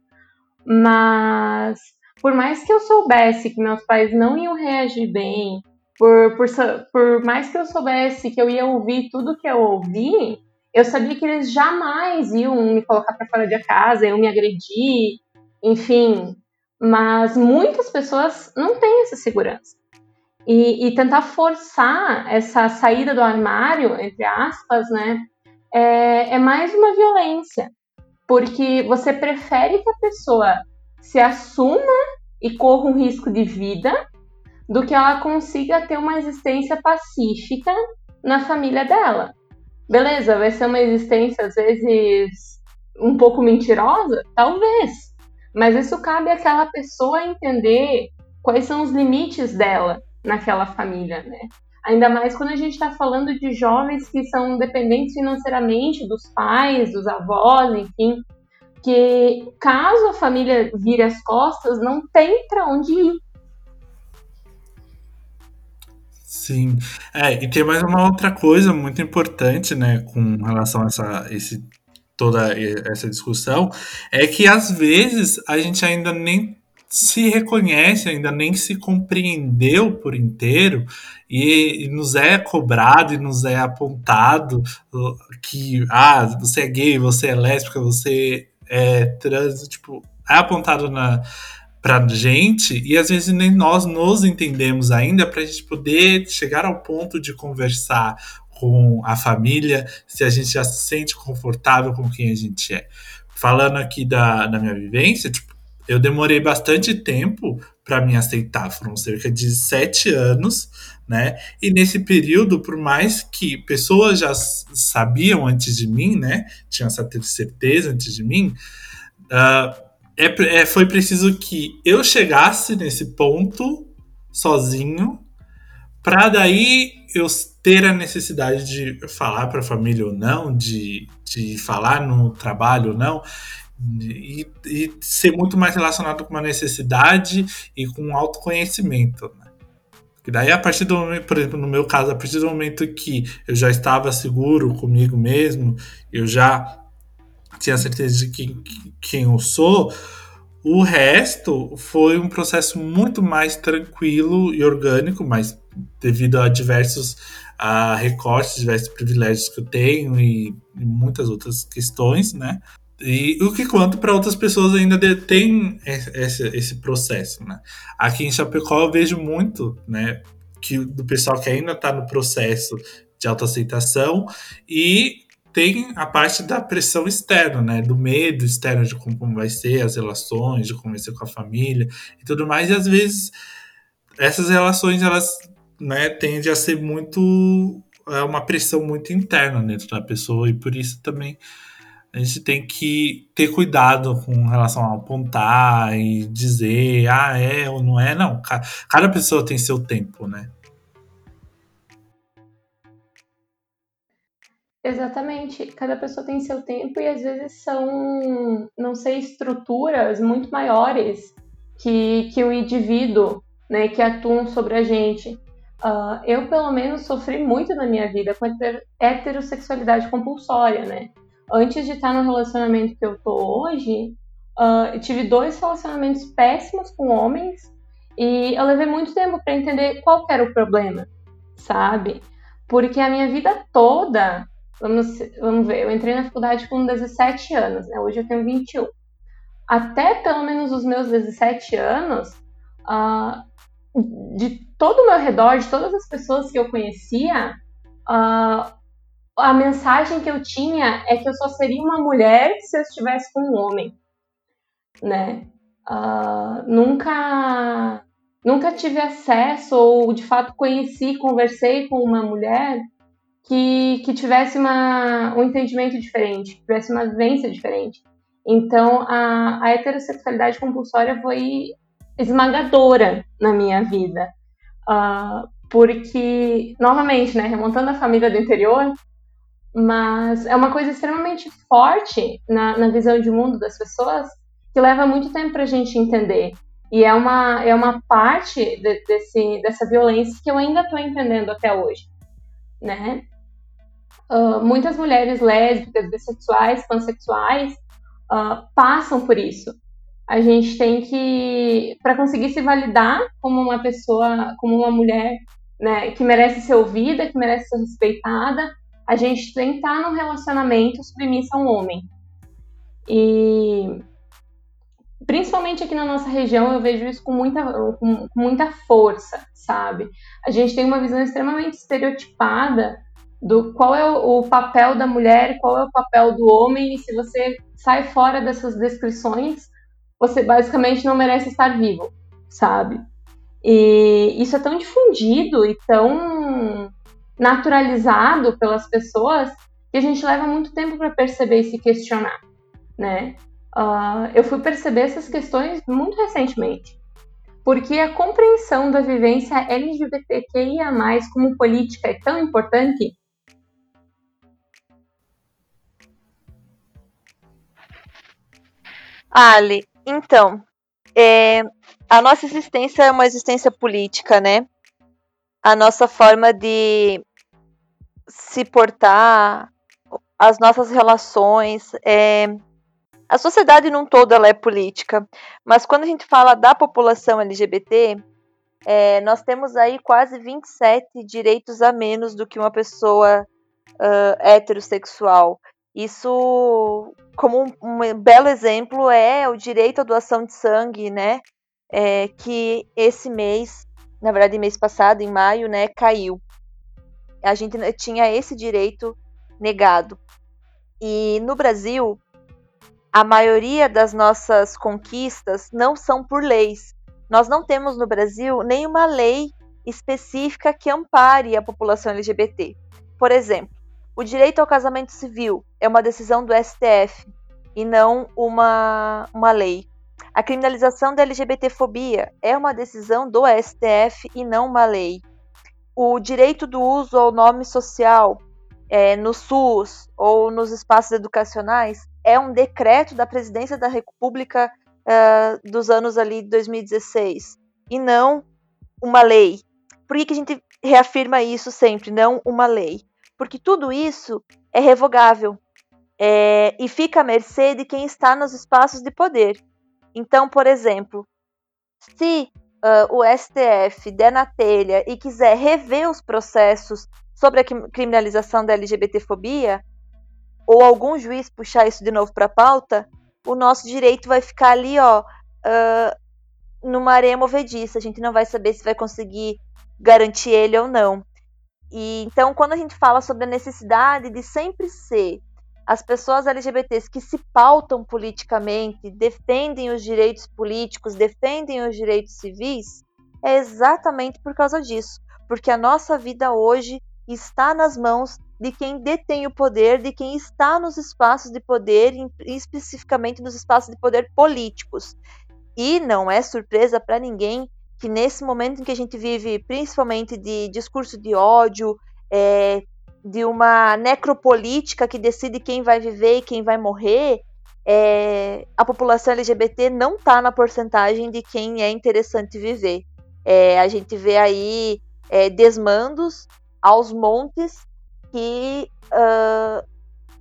Mas por mais que eu soubesse que meus pais não iam reagir bem, por, por, por mais que eu soubesse que eu ia ouvir tudo que eu ouvi, eu sabia que eles jamais iam me colocar para fora de casa, iam me agredir, enfim. Mas muitas pessoas não têm essa segurança. E, e tentar forçar essa saída do armário, entre aspas, né, é, é mais uma violência porque você prefere que a pessoa se assuma e corra um risco de vida do que ela consiga ter uma existência pacífica na família dela. Beleza, vai ser uma existência às vezes um pouco mentirosa? Talvez. Mas isso cabe àquela pessoa entender quais são os limites dela naquela família, né? Ainda mais quando a gente está falando de jovens que são dependentes financeiramente dos pais, dos avós, enfim, que caso a família vire as costas, não tem para onde ir. Sim, é, e tem mais uma outra coisa muito importante, né, com relação a essa, esse, toda essa discussão, é que às vezes a gente ainda nem se reconhece, ainda nem se compreendeu por inteiro e, nos é cobrado e nos é apontado que ah, você é gay, você é lésbica, você é trans, tipo, é apontado na, pra gente e às vezes nem nós nos entendemos ainda para a gente poder chegar ao ponto de conversar com a família, se a gente já se sente confortável com quem a gente é. Falando aqui da, da minha vivência, tipo, eu demorei bastante tempo para me aceitar, foram cerca de sete anos, né? E nesse período, por mais que pessoas já sabiam antes de mim, né? Tinham essa certeza antes de mim, uh, é, é, foi preciso que eu chegasse nesse ponto sozinho, para daí eu ter a necessidade de falar para a família ou não, de, de falar no trabalho ou não, e, e, ser muito mais relacionado com uma necessidade e com um autoconhecimento. Né? E daí, a partir do momento, por exemplo, no meu caso, a partir do momento que eu já estava seguro comigo mesmo, eu já tinha certeza de quem, quem eu sou, o resto foi um processo muito mais tranquilo e orgânico, mas devido a diversos a recortes, diversos privilégios que eu tenho e, e muitas outras questões, né? E o que quanto para outras pessoas ainda tem esse, esse processo, né? Aqui em Chapecó eu vejo muito, né, que do pessoal que ainda está no processo de autoaceitação e tem a parte da pressão externa, né, do medo externo de como, vai ser as relações, de ser com a família e tudo mais, e às vezes essas relações elas, né, tendem a ser muito é uma pressão muito interna dentro da pessoa e por isso também a gente tem que ter cuidado com relação a apontar e dizer, ah, é ou não é. Não, cada pessoa tem seu tempo, né? Exatamente. Cada pessoa tem seu tempo e às vezes são, não sei, estruturas muito maiores que, que o indivíduo, né, que atuam sobre a gente. Uh, eu, pelo menos, sofri muito na minha vida com heterossexualidade compulsória, né? Antes de estar no relacionamento que eu tô hoje, uh, eu tive dois relacionamentos péssimos com homens e eu levei muito tempo para entender qual era o problema, sabe? Porque a minha vida toda, vamos, vamos ver, eu entrei na faculdade com 17 anos, né? Hoje eu tenho 21. Até pelo menos os meus 17 anos, uh, de todo o meu redor, de todas as pessoas que eu conhecia, uh, a mensagem que eu tinha é que eu só seria uma mulher se eu estivesse com um homem, né? Uh, nunca, nunca tive acesso ou de fato conheci, conversei com uma mulher que, que tivesse uma, um entendimento diferente, que tivesse uma vivência diferente. Então a, a heterossexualidade compulsória foi esmagadora na minha vida. Uh, porque, novamente, né, remontando a família do interior, mas é uma coisa extremamente forte na, na visão de mundo das pessoas que leva muito tempo para a gente entender. E é uma, é uma parte de, desse, dessa violência que eu ainda estou entendendo até hoje, né? Uh, muitas mulheres lésbicas, bissexuais, pansexuais uh, passam por isso. A gente tem que, para conseguir se validar como uma pessoa, como uma mulher né, que merece ser ouvida, que merece ser respeitada, a gente estar num relacionamento submissa a um homem. E principalmente aqui na nossa região eu vejo isso com muita, com, muita força, sabe? A gente tem uma visão extremamente estereotipada do qual é o papel da mulher, qual é o papel do homem, e se você sai fora dessas descrições, você basicamente não merece estar vivo, sabe? E isso é tão difundido e tão naturalizado pelas pessoas que a gente leva muito tempo para perceber e se questionar, né? Uh, eu fui perceber essas questões muito recentemente, porque a compreensão da vivência LGBTQIA+, como política é tão importante. Ali, então, é, a nossa existência é uma existência política, né? A nossa forma de se portar, as nossas relações. É... A sociedade num todo ela é política, mas quando a gente fala da população LGBT, é, nós temos aí quase 27 direitos a menos do que uma pessoa uh, heterossexual. Isso, como um, um, belo exemplo, é o direito à doação de sangue, né? é, que esse mês, na verdade, mês passado, em maio, né, caiu. A gente tinha esse direito negado. E no Brasil, a maioria das nossas conquistas não são por leis. Nós não temos no Brasil nenhuma lei específica que ampare a população LGBT. Por exemplo, o direito ao casamento civil é uma decisão do STF e não uma, uma lei. A criminalização da LGBTfobia é uma decisão do STF e não uma lei. O direito do uso ao nome social é, no SUS ou nos espaços educacionais é um decreto da presidência da República uh, dos anos ali de 2016 e não uma lei. Por que, que a gente reafirma isso sempre, não uma lei? Porque tudo isso é revogável é, e fica à mercê de quem está nos espaços de poder. Então, por exemplo, se uh, o STF der na telha e quiser rever os processos sobre a criminalização da LGBTfobia, ou algum juiz puxar isso de novo para a pauta, o nosso direito vai ficar ali, ó, uh, numa areia movediça. A gente não vai saber se vai conseguir garantir ele ou não. E então, quando a gente fala sobre a necessidade de sempre ser as pessoas LGBTs que se pautam politicamente, defendem os direitos políticos, defendem os direitos civis, é exatamente por causa disso. Porque a nossa vida hoje está nas mãos de quem detém o poder, de quem está nos espaços de poder, especificamente nos espaços de poder políticos. E não é surpresa para ninguém que nesse momento em que a gente vive, principalmente de discurso de ódio, é, de uma necropolítica que decide quem vai viver e quem vai morrer, é, a população LGBT não está na porcentagem de quem é interessante viver. É, a gente vê aí é, desmandos aos montes que, uh,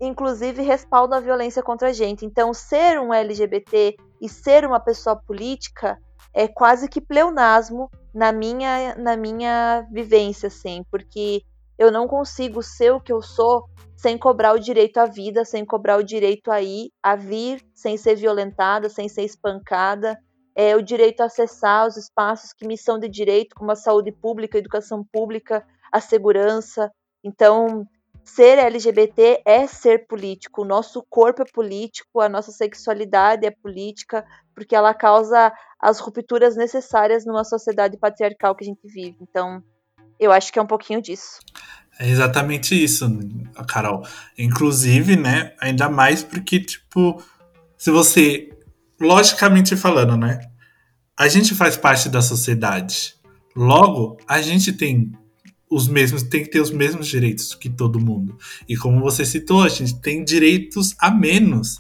inclusive, respaldam a violência contra a gente. Então, ser um LGBT e ser uma pessoa política é quase que pleonasmo na minha, na minha vivência, assim, porque eu não consigo ser o que eu sou sem cobrar o direito à vida, sem cobrar o direito a ir, a vir, sem ser violentada, sem ser espancada, é, o direito a acessar os espaços que me são de direito, como a saúde pública, a educação pública, a segurança. Então, ser LGBT é ser político. O nosso corpo é político, a nossa sexualidade é política, porque ela causa as rupturas necessárias numa sociedade patriarcal que a gente vive. Então, eu acho que é um pouquinho disso. É exatamente isso, Carol. Inclusive, né, ainda mais porque, tipo, se você, logicamente falando, né, a gente faz parte da sociedade. Logo, a gente tem os mesmos, tem que ter os mesmos direitos que todo mundo. E como você citou, a gente tem direitos a menos.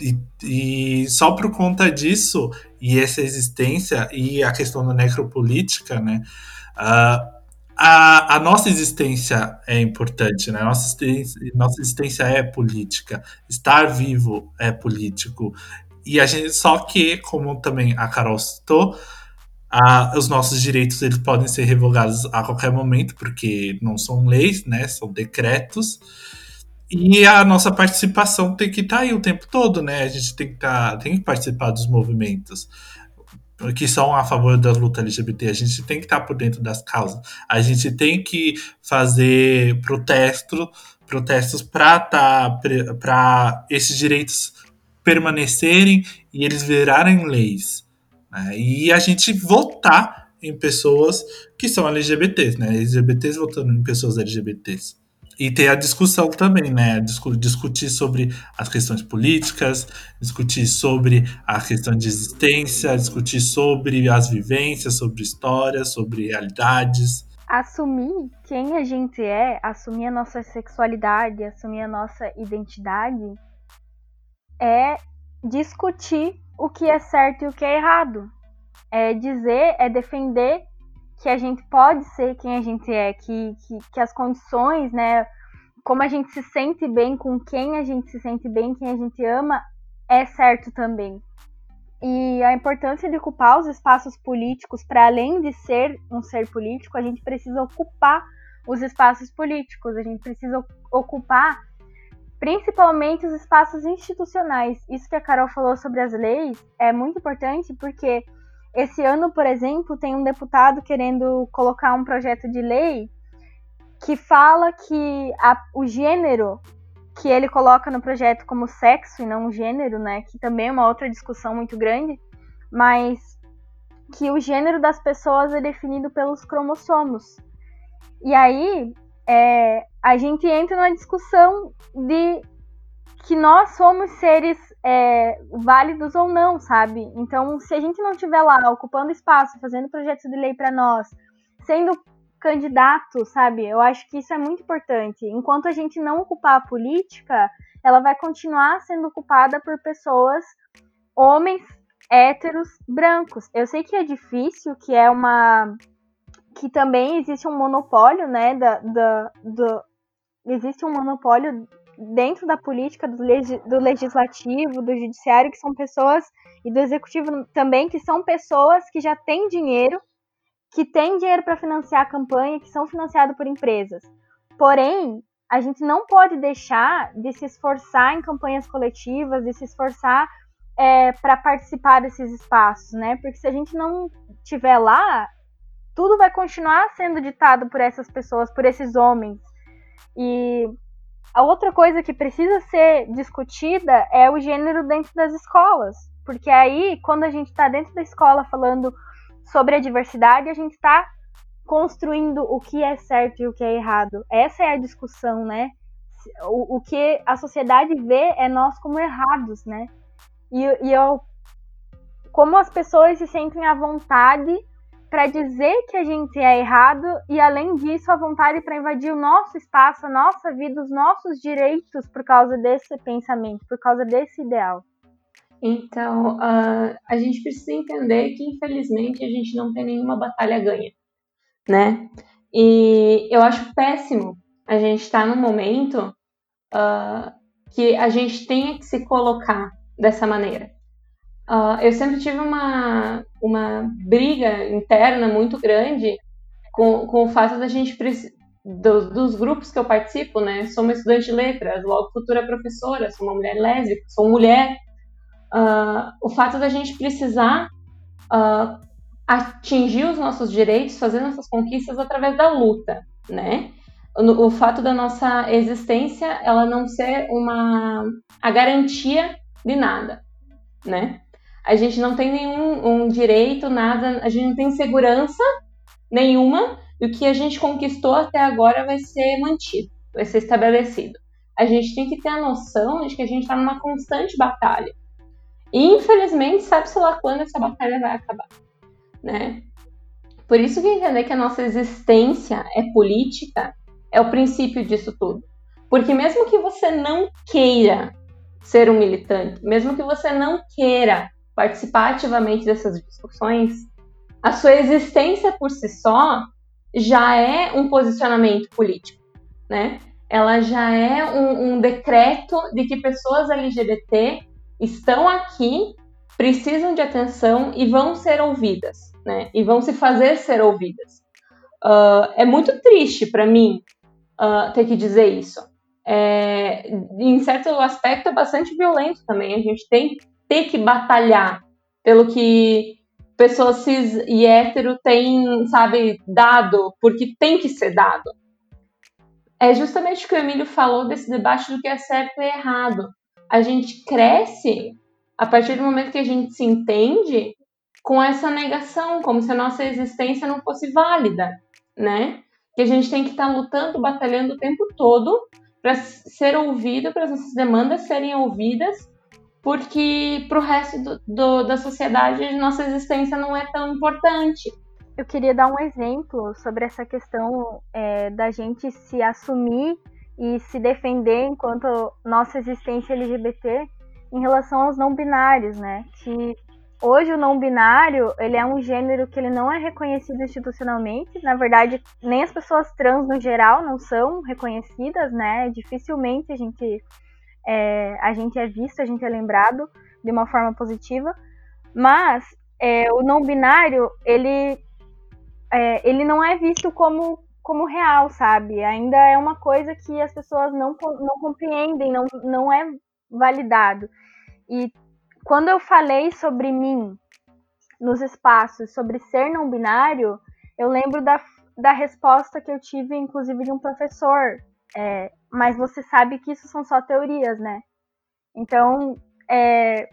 E, e, só por conta disso, e essa existência, e a questão da necropolítica, né? Uh, a, a, nossa existência é importante, né? Nossa existência, nossa existência é política. Estar vivo é político. E a gente, só que, como também a Carol citou, a, os nossos direitos eles podem ser revogados a qualquer momento, porque não são leis, né? São decretos. E a nossa participação tem que estar tá aí o tempo todo, né? A gente tem que, tá, tem que participar dos movimentos que são a favor da luta LGBT. A gente tem que estar por dentro das causas. A gente tem que fazer protesto, protestos para tá, para esses direitos permanecerem e eles virarem leis. Né? E a gente votar em pessoas que são LGBTs, né? LGBTs votando em pessoas LGBTs. E ter a discussão também, né? Discutir sobre as questões políticas, discutir sobre a questão de existência, discutir sobre as vivências, sobre histórias, sobre realidades. Assumir quem a gente é, assumir a nossa sexualidade, assumir a nossa identidade, é discutir o que é certo e o que é errado. É dizer, é defender que a gente pode ser quem a gente é, que, que, que, as condições, né, como a gente se sente bem com quem a gente se sente bem, quem a gente ama, é certo também. E a importância de ocupar os espaços políticos, para além de ser um ser político, a gente precisa ocupar os espaços políticos, a gente precisa ocupar principalmente os espaços institucionais. Isso que a Carol falou sobre as leis é muito importante porque esse ano, por exemplo, tem um deputado querendo colocar um projeto de lei que fala que a, o gênero que ele coloca no projeto como sexo e não gênero, né? Que também é uma outra discussão muito grande, mas que o gênero das pessoas é definido pelos cromossomos. E aí é, a gente entra na discussão de que nós somos seres é, válidos ou não, sabe? Então, se a gente não estiver lá ocupando espaço, fazendo projetos de lei para nós, sendo candidato, sabe? Eu acho que isso é muito importante. Enquanto a gente não ocupar a política, ela vai continuar sendo ocupada por pessoas, homens, héteros, brancos. Eu sei que é difícil, que é uma. que também existe um monopólio, né? Da, da, do... Existe um monopólio dentro da política, do, do legislativo, do judiciário, que são pessoas, e do executivo também, que são pessoas que já têm dinheiro que têm dinheiro para financiar a campanha, que são financiados por empresas. Porém, a gente não pode deixar de se esforçar em campanhas coletivas, de se esforçar é, para participar desses espaços, né? Porque se a gente não estiver lá, tudo vai continuar sendo ditado por essas pessoas, por esses homens. E a outra coisa que precisa ser discutida é o gênero dentro das escolas. Porque aí, quando a gente está dentro da escola falando sobre a diversidade, a gente está construindo o que é certo e o que é errado. Essa é a discussão, né? O, o que a sociedade vê é nós como errados, né? E, e eu, como as pessoas se sentem à vontade para dizer que a gente é errado e, além disso, a vontade para invadir o nosso espaço, a nossa vida, os nossos direitos por causa desse pensamento, por causa desse ideal. Então, uh, a gente precisa entender que, infelizmente, a gente não tem nenhuma batalha ganha, né? E eu acho péssimo a gente estar tá num momento uh, que a gente tenha que se colocar dessa maneira. Uh, eu sempre tive uma, uma briga interna muito grande com, com o fato da gente do, dos grupos que eu participo, né? Sou uma estudante de letras, logo futura professora, sou uma mulher lésbica, sou mulher, uh, o fato da gente precisar uh, atingir os nossos direitos, fazer nossas conquistas através da luta, né? O, o, fato da nossa existência ela não ser uma a garantia de nada, né? A gente não tem nenhum um direito, nada, a gente não tem segurança nenhuma e o que a gente conquistou até agora vai ser mantido, vai ser estabelecido. A gente tem que ter a noção de que a gente está numa constante batalha. E infelizmente, sabe-se lá quando essa batalha vai acabar, né? Por isso que entender que a nossa existência é política é o princípio disso tudo. Porque mesmo que você não queira ser um militante, mesmo que você não queira participar ativamente dessas discussões, a sua existência por si só já é um posicionamento político, né? Ela já é um, um decreto de que pessoas LGBT estão aqui, precisam de atenção e vão ser ouvidas, né? E vão se fazer ser ouvidas. Uh, é muito triste para mim uh, ter que dizer isso. É, em certo aspecto é bastante violento também. A gente tem ter que batalhar pelo que pessoas cis e hétero têm, sabe, dado, porque tem que ser dado. É justamente o que o Emílio falou desse debate do que é certo e errado a gente cresce a partir do momento que a gente se entende com essa negação, como se a nossa existência não fosse válida, né? Que a gente tem que estar tá lutando, batalhando o tempo todo para ser ouvido, para as nossas demandas serem ouvidas, porque para o resto do, do, da sociedade nossa existência não é tão importante. Eu queria dar um exemplo sobre essa questão é, da gente se assumir e se defender enquanto nossa existência LGBT em relação aos não binários, né? Que hoje o não binário, ele é um gênero que ele não é reconhecido institucionalmente, na verdade, nem as pessoas trans no geral não são reconhecidas, né? Dificilmente a gente é, a gente é visto, a gente é lembrado de uma forma positiva, mas é, o não binário, ele é, ele não é visto como como real, sabe? Ainda é uma coisa que as pessoas não, não compreendem, não, não é validado. E quando eu falei sobre mim nos espaços sobre ser não binário, eu lembro da, da resposta que eu tive, inclusive, de um professor. É, mas você sabe que isso são só teorias, né? Então, é,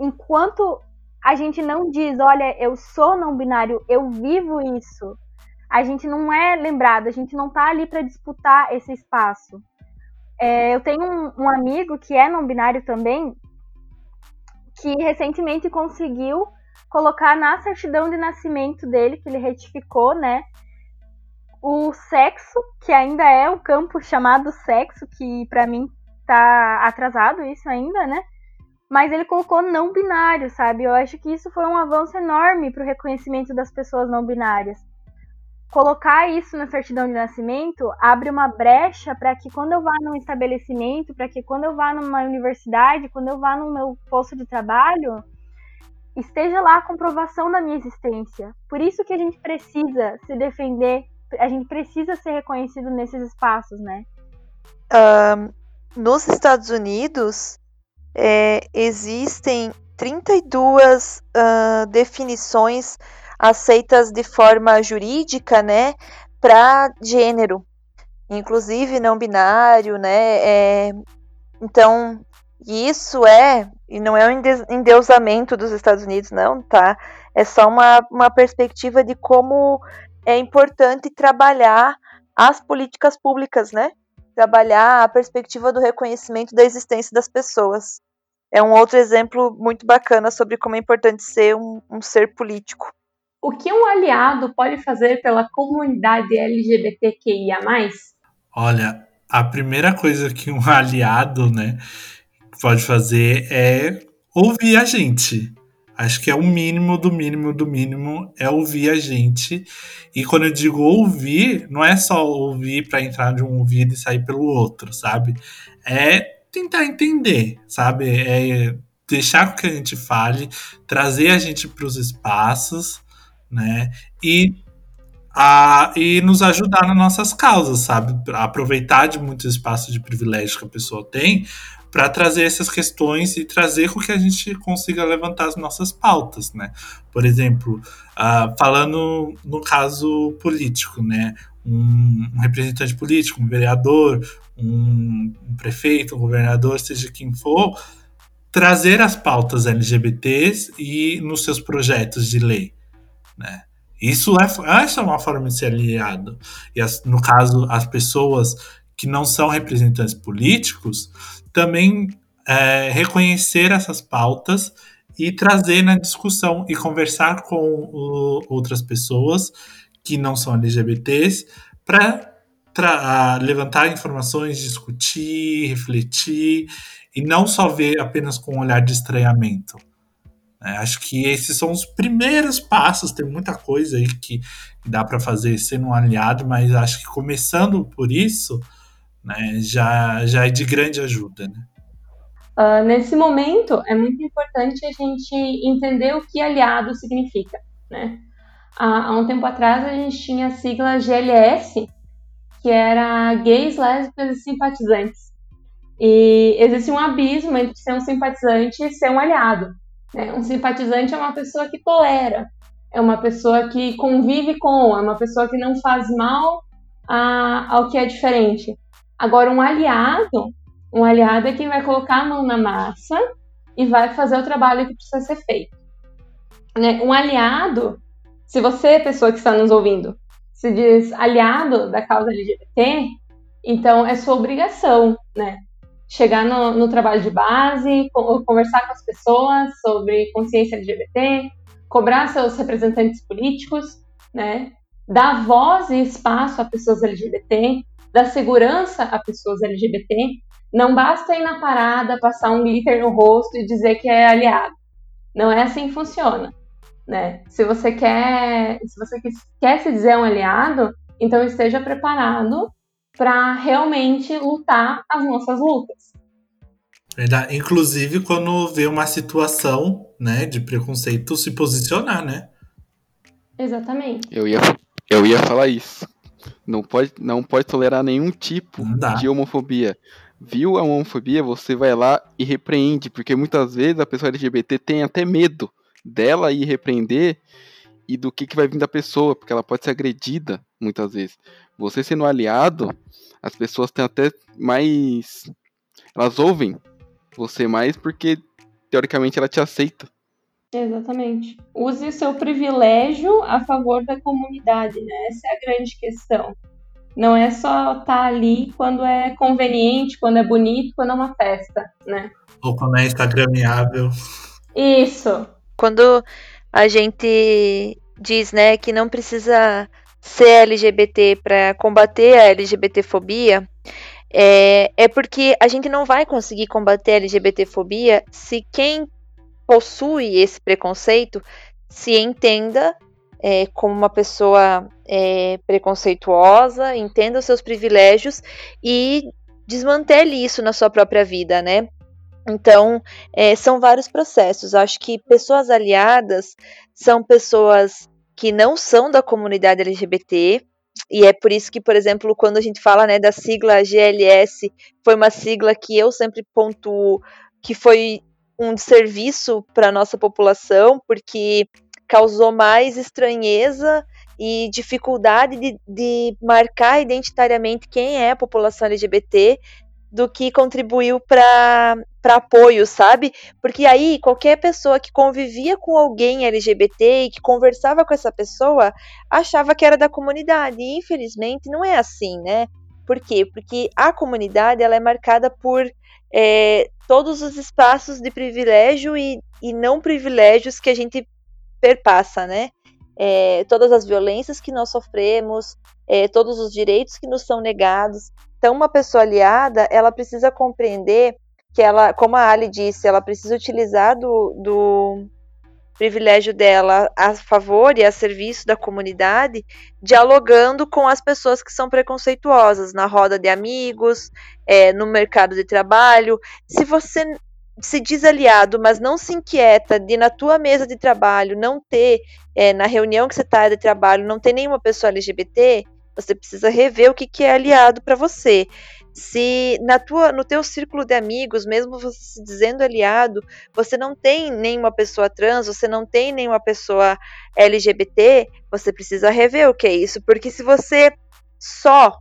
enquanto a gente não diz, olha, eu sou não binário, eu vivo isso, a gente não é lembrado, a gente não tá ali para disputar esse espaço. É, eu tenho um, um, amigo que é não binário também, que recentemente conseguiu colocar na certidão de nascimento dele, que ele retificou, né? O sexo, que ainda é o campo chamado sexo, que para mim tá atrasado isso ainda, né? Mas ele colocou não binário, sabe? Eu acho que isso foi um avanço enorme para o reconhecimento das pessoas não binárias. Colocar isso na certidão de nascimento abre uma brecha para que quando eu vá num estabelecimento, para que quando eu vá numa universidade, quando eu vá no meu posto de trabalho, esteja lá a comprovação da minha existência. Por isso que a gente precisa se defender, a gente precisa ser reconhecido nesses espaços, né? Um, nos Estados Unidos, é, existem 32 uh, definições aceitas de forma jurídica, né, para gênero, inclusive não binário, né, é, então isso é e não é um endeusamento dos Estados Unidos, não, tá? É só uma, uma perspectiva de como é importante trabalhar as políticas públicas, né? Trabalhar a perspectiva do reconhecimento da existência das pessoas. É um outro exemplo muito bacana sobre como é importante ser um, um ser político. O que um aliado pode fazer pela comunidade LGBTQIA? Olha, a primeira coisa que um aliado, né, pode fazer é ouvir a gente. Acho que é o mínimo do mínimo do mínimo é ouvir a gente. E quando eu digo ouvir, não é só ouvir para entrar de um ouvido e sair pelo outro, sabe? É tentar entender, sabe? É deixar que a gente fale, trazer a gente para os espaços, né? E a, e nos ajudar nas nossas causas, sabe? Aproveitar de muitos espaços de privilégio que a pessoa tem para trazer essas questões e trazer com que a gente consiga levantar as nossas pautas, né? Por exemplo, uh, falando no caso político, né? Um, um representante político, um vereador, um, um, prefeito, um governador, seja quem for, trazer as pautas LGBTs e nos seus projetos de lei, né? Isso é, essa é uma forma de ser aliado. E as, no caso, as pessoas que não são representantes políticos também é, reconhecer essas pautas e trazer na discussão e conversar com o, outras pessoas que não são LGBTs para levantar informações, discutir, refletir e não só ver apenas com um olhar de estranhamento. É, acho que esses são os primeiros passos. Tem muita coisa aí que dá para fazer sendo um aliado, mas acho que começando por isso, né, já, já é de grande ajuda. Né? Uh, nesse momento, é muito importante a gente entender o que aliado significa. Né? Há, há um tempo atrás, a gente tinha a sigla GLS, que era gays, lésbicas e simpatizantes. E existe um abismo entre ser um simpatizante e ser um aliado. Né? Um simpatizante é uma pessoa que tolera, é uma pessoa que convive com, é uma pessoa que não faz mal a, ao que é diferente. Agora, um aliado, um aliado é quem vai colocar a mão na massa e vai fazer o trabalho que precisa ser feito. Né? Um aliado, se você, pessoa que está nos ouvindo, se diz aliado da causa LGBT, então é sua obrigação, né? Chegar no, no trabalho de base, conversar com as pessoas sobre consciência LGBT, cobrar seus representantes políticos, né? Dar voz e espaço a pessoas LGBT, da segurança a pessoas LGBT, não basta ir na parada, passar um glitter no rosto e dizer que é aliado. Não é assim que funciona. Né? Se você quer, se você quer se dizer um aliado, então esteja preparado para realmente lutar as nossas lutas. Verdade. Inclusive quando vê uma situação, né, de preconceito, se posicionar, né? Exatamente. Eu ia, eu ia falar isso. Não pode, não pode tolerar nenhum tipo de homofobia. Viu a homofobia, você vai lá e repreende, porque muitas vezes a pessoa LGBT tem até medo dela ir repreender e do que, que vai vir da pessoa, porque ela pode ser agredida muitas vezes. Você sendo aliado, as pessoas têm até mais. Elas ouvem você mais porque, teoricamente, ela te aceita. Exatamente. Use o seu privilégio a favor da comunidade, né? Essa é a grande questão. Não é só estar tá ali quando é conveniente, quando é bonito, quando é uma festa, né? Ou quando é instagramável. Isso. Quando a gente diz, né, que não precisa ser LGBT para combater a LGBTfobia, é, é porque a gente não vai conseguir combater a LGBTfobia se quem possui esse preconceito se entenda é, como uma pessoa é, preconceituosa, entenda os seus privilégios e desmantele isso na sua própria vida, né? Então, é, são vários processos. Acho que pessoas aliadas são pessoas que não são da comunidade LGBT, e é por isso que, por exemplo, quando a gente fala né, da sigla GLS, foi uma sigla que eu sempre pontuo que foi um serviço para nossa população, porque causou mais estranheza e dificuldade de, de marcar identitariamente quem é a população LGBT do que contribuiu para apoio, sabe? Porque aí qualquer pessoa que convivia com alguém LGBT e que conversava com essa pessoa achava que era da comunidade. E infelizmente não é assim, né? Por quê? Porque a comunidade ela é marcada por é, todos os espaços de privilégio e, e não privilégios que a gente perpassa, né? É, todas as violências que nós sofremos, é, todos os direitos que nos são negados. Então, uma pessoa aliada, ela precisa compreender que ela, como a Ali disse, ela precisa utilizar do, do privilégio dela a favor e a serviço da comunidade, dialogando com as pessoas que são preconceituosas, na roda de amigos, é, no mercado de trabalho. Se você se diz aliado, mas não se inquieta de na tua mesa de trabalho não ter, é, na reunião que você está de trabalho, não ter nenhuma pessoa LGBT, você precisa rever o que, que é aliado para você se na tua, no teu círculo de amigos, mesmo você se dizendo aliado, você não tem nenhuma pessoa trans, você não tem nenhuma pessoa LGBT, você precisa rever o que é isso, porque se você só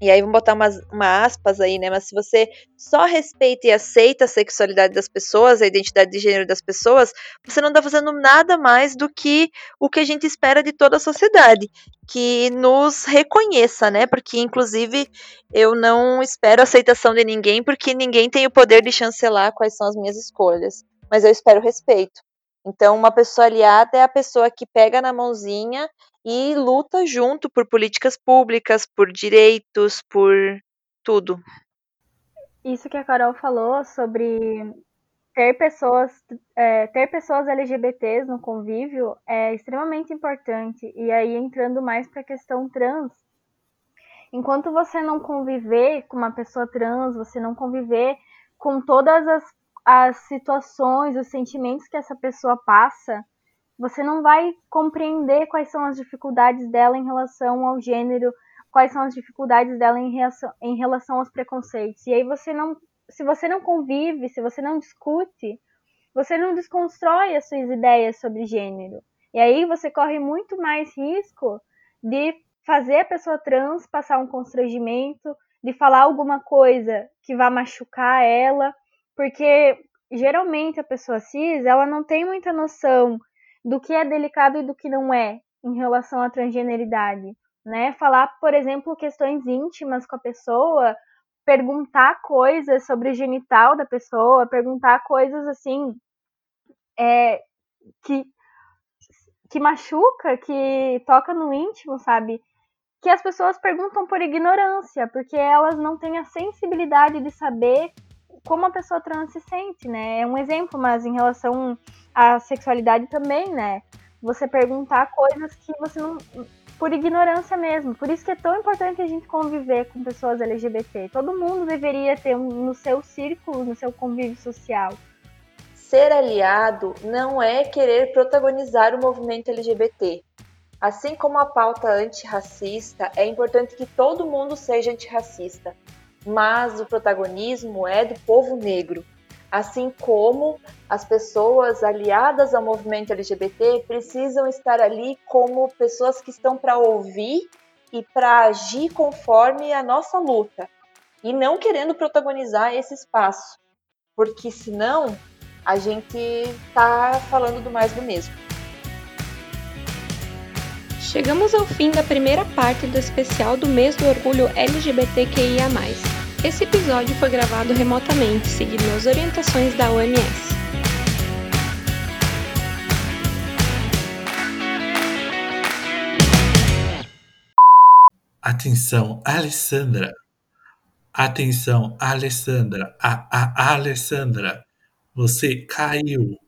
e aí vamos botar umas, uma aspas aí, né? Mas se você só respeita e aceita a sexualidade das pessoas, a identidade de gênero das pessoas, você não está fazendo nada mais do que o que a gente espera de toda a sociedade, que nos reconheça, né? Porque, inclusive, eu não espero aceitação de ninguém, porque ninguém tem o poder de chancelar quais são as minhas escolhas. Mas eu espero respeito. Então, uma pessoa aliada é a pessoa que pega na mãozinha e luta junto por políticas públicas, por direitos, por tudo. Isso que a Carol falou sobre ter pessoas, é, ter pessoas LGBTs no convívio é extremamente importante. E aí, entrando mais para a questão trans, enquanto você não conviver com uma pessoa trans, você não conviver com todas as, as situações, os sentimentos que essa pessoa passa, você não vai compreender quais são as dificuldades dela em relação ao gênero, quais são as dificuldades dela em relação, em relação aos preconceitos. E aí você não, se você não convive, se você não discute, você não desconstrói as suas ideias sobre gênero. E aí você corre muito mais risco de fazer a pessoa trans passar um constrangimento, de falar alguma coisa que vá machucar ela, porque geralmente a pessoa cis, ela não tem muita noção do que é delicado e do que não é em relação à transgeneridade, né? Falar, por exemplo, questões íntimas com a pessoa, perguntar coisas sobre o genital da pessoa, perguntar coisas assim é, que que machuca, que toca no íntimo, sabe? Que as pessoas perguntam por ignorância, porque elas não têm a sensibilidade de saber como a pessoa trans se sente, né? É um exemplo, mas em relação a sexualidade também, né? Você perguntar coisas que você não. Por ignorância mesmo. Por isso que é tão importante a gente conviver com pessoas LGBT. Todo mundo deveria ter um, no seu círculo, no seu convívio social. Ser aliado não é querer protagonizar o movimento LGBT. Assim como a pauta antirracista, é importante que todo mundo seja antirracista, mas o protagonismo é do povo negro Assim como as pessoas aliadas ao movimento LGBT precisam estar ali como pessoas que estão para ouvir e para agir conforme a nossa luta e não querendo protagonizar esse espaço, porque senão a gente está falando do mais do mesmo. Chegamos ao fim da primeira parte do especial do mês do orgulho LGBTQIA. Esse episódio foi gravado remotamente, seguindo as orientações da OMS. Atenção, Alessandra. Atenção, Alessandra. A, a, a Alessandra. Você caiu.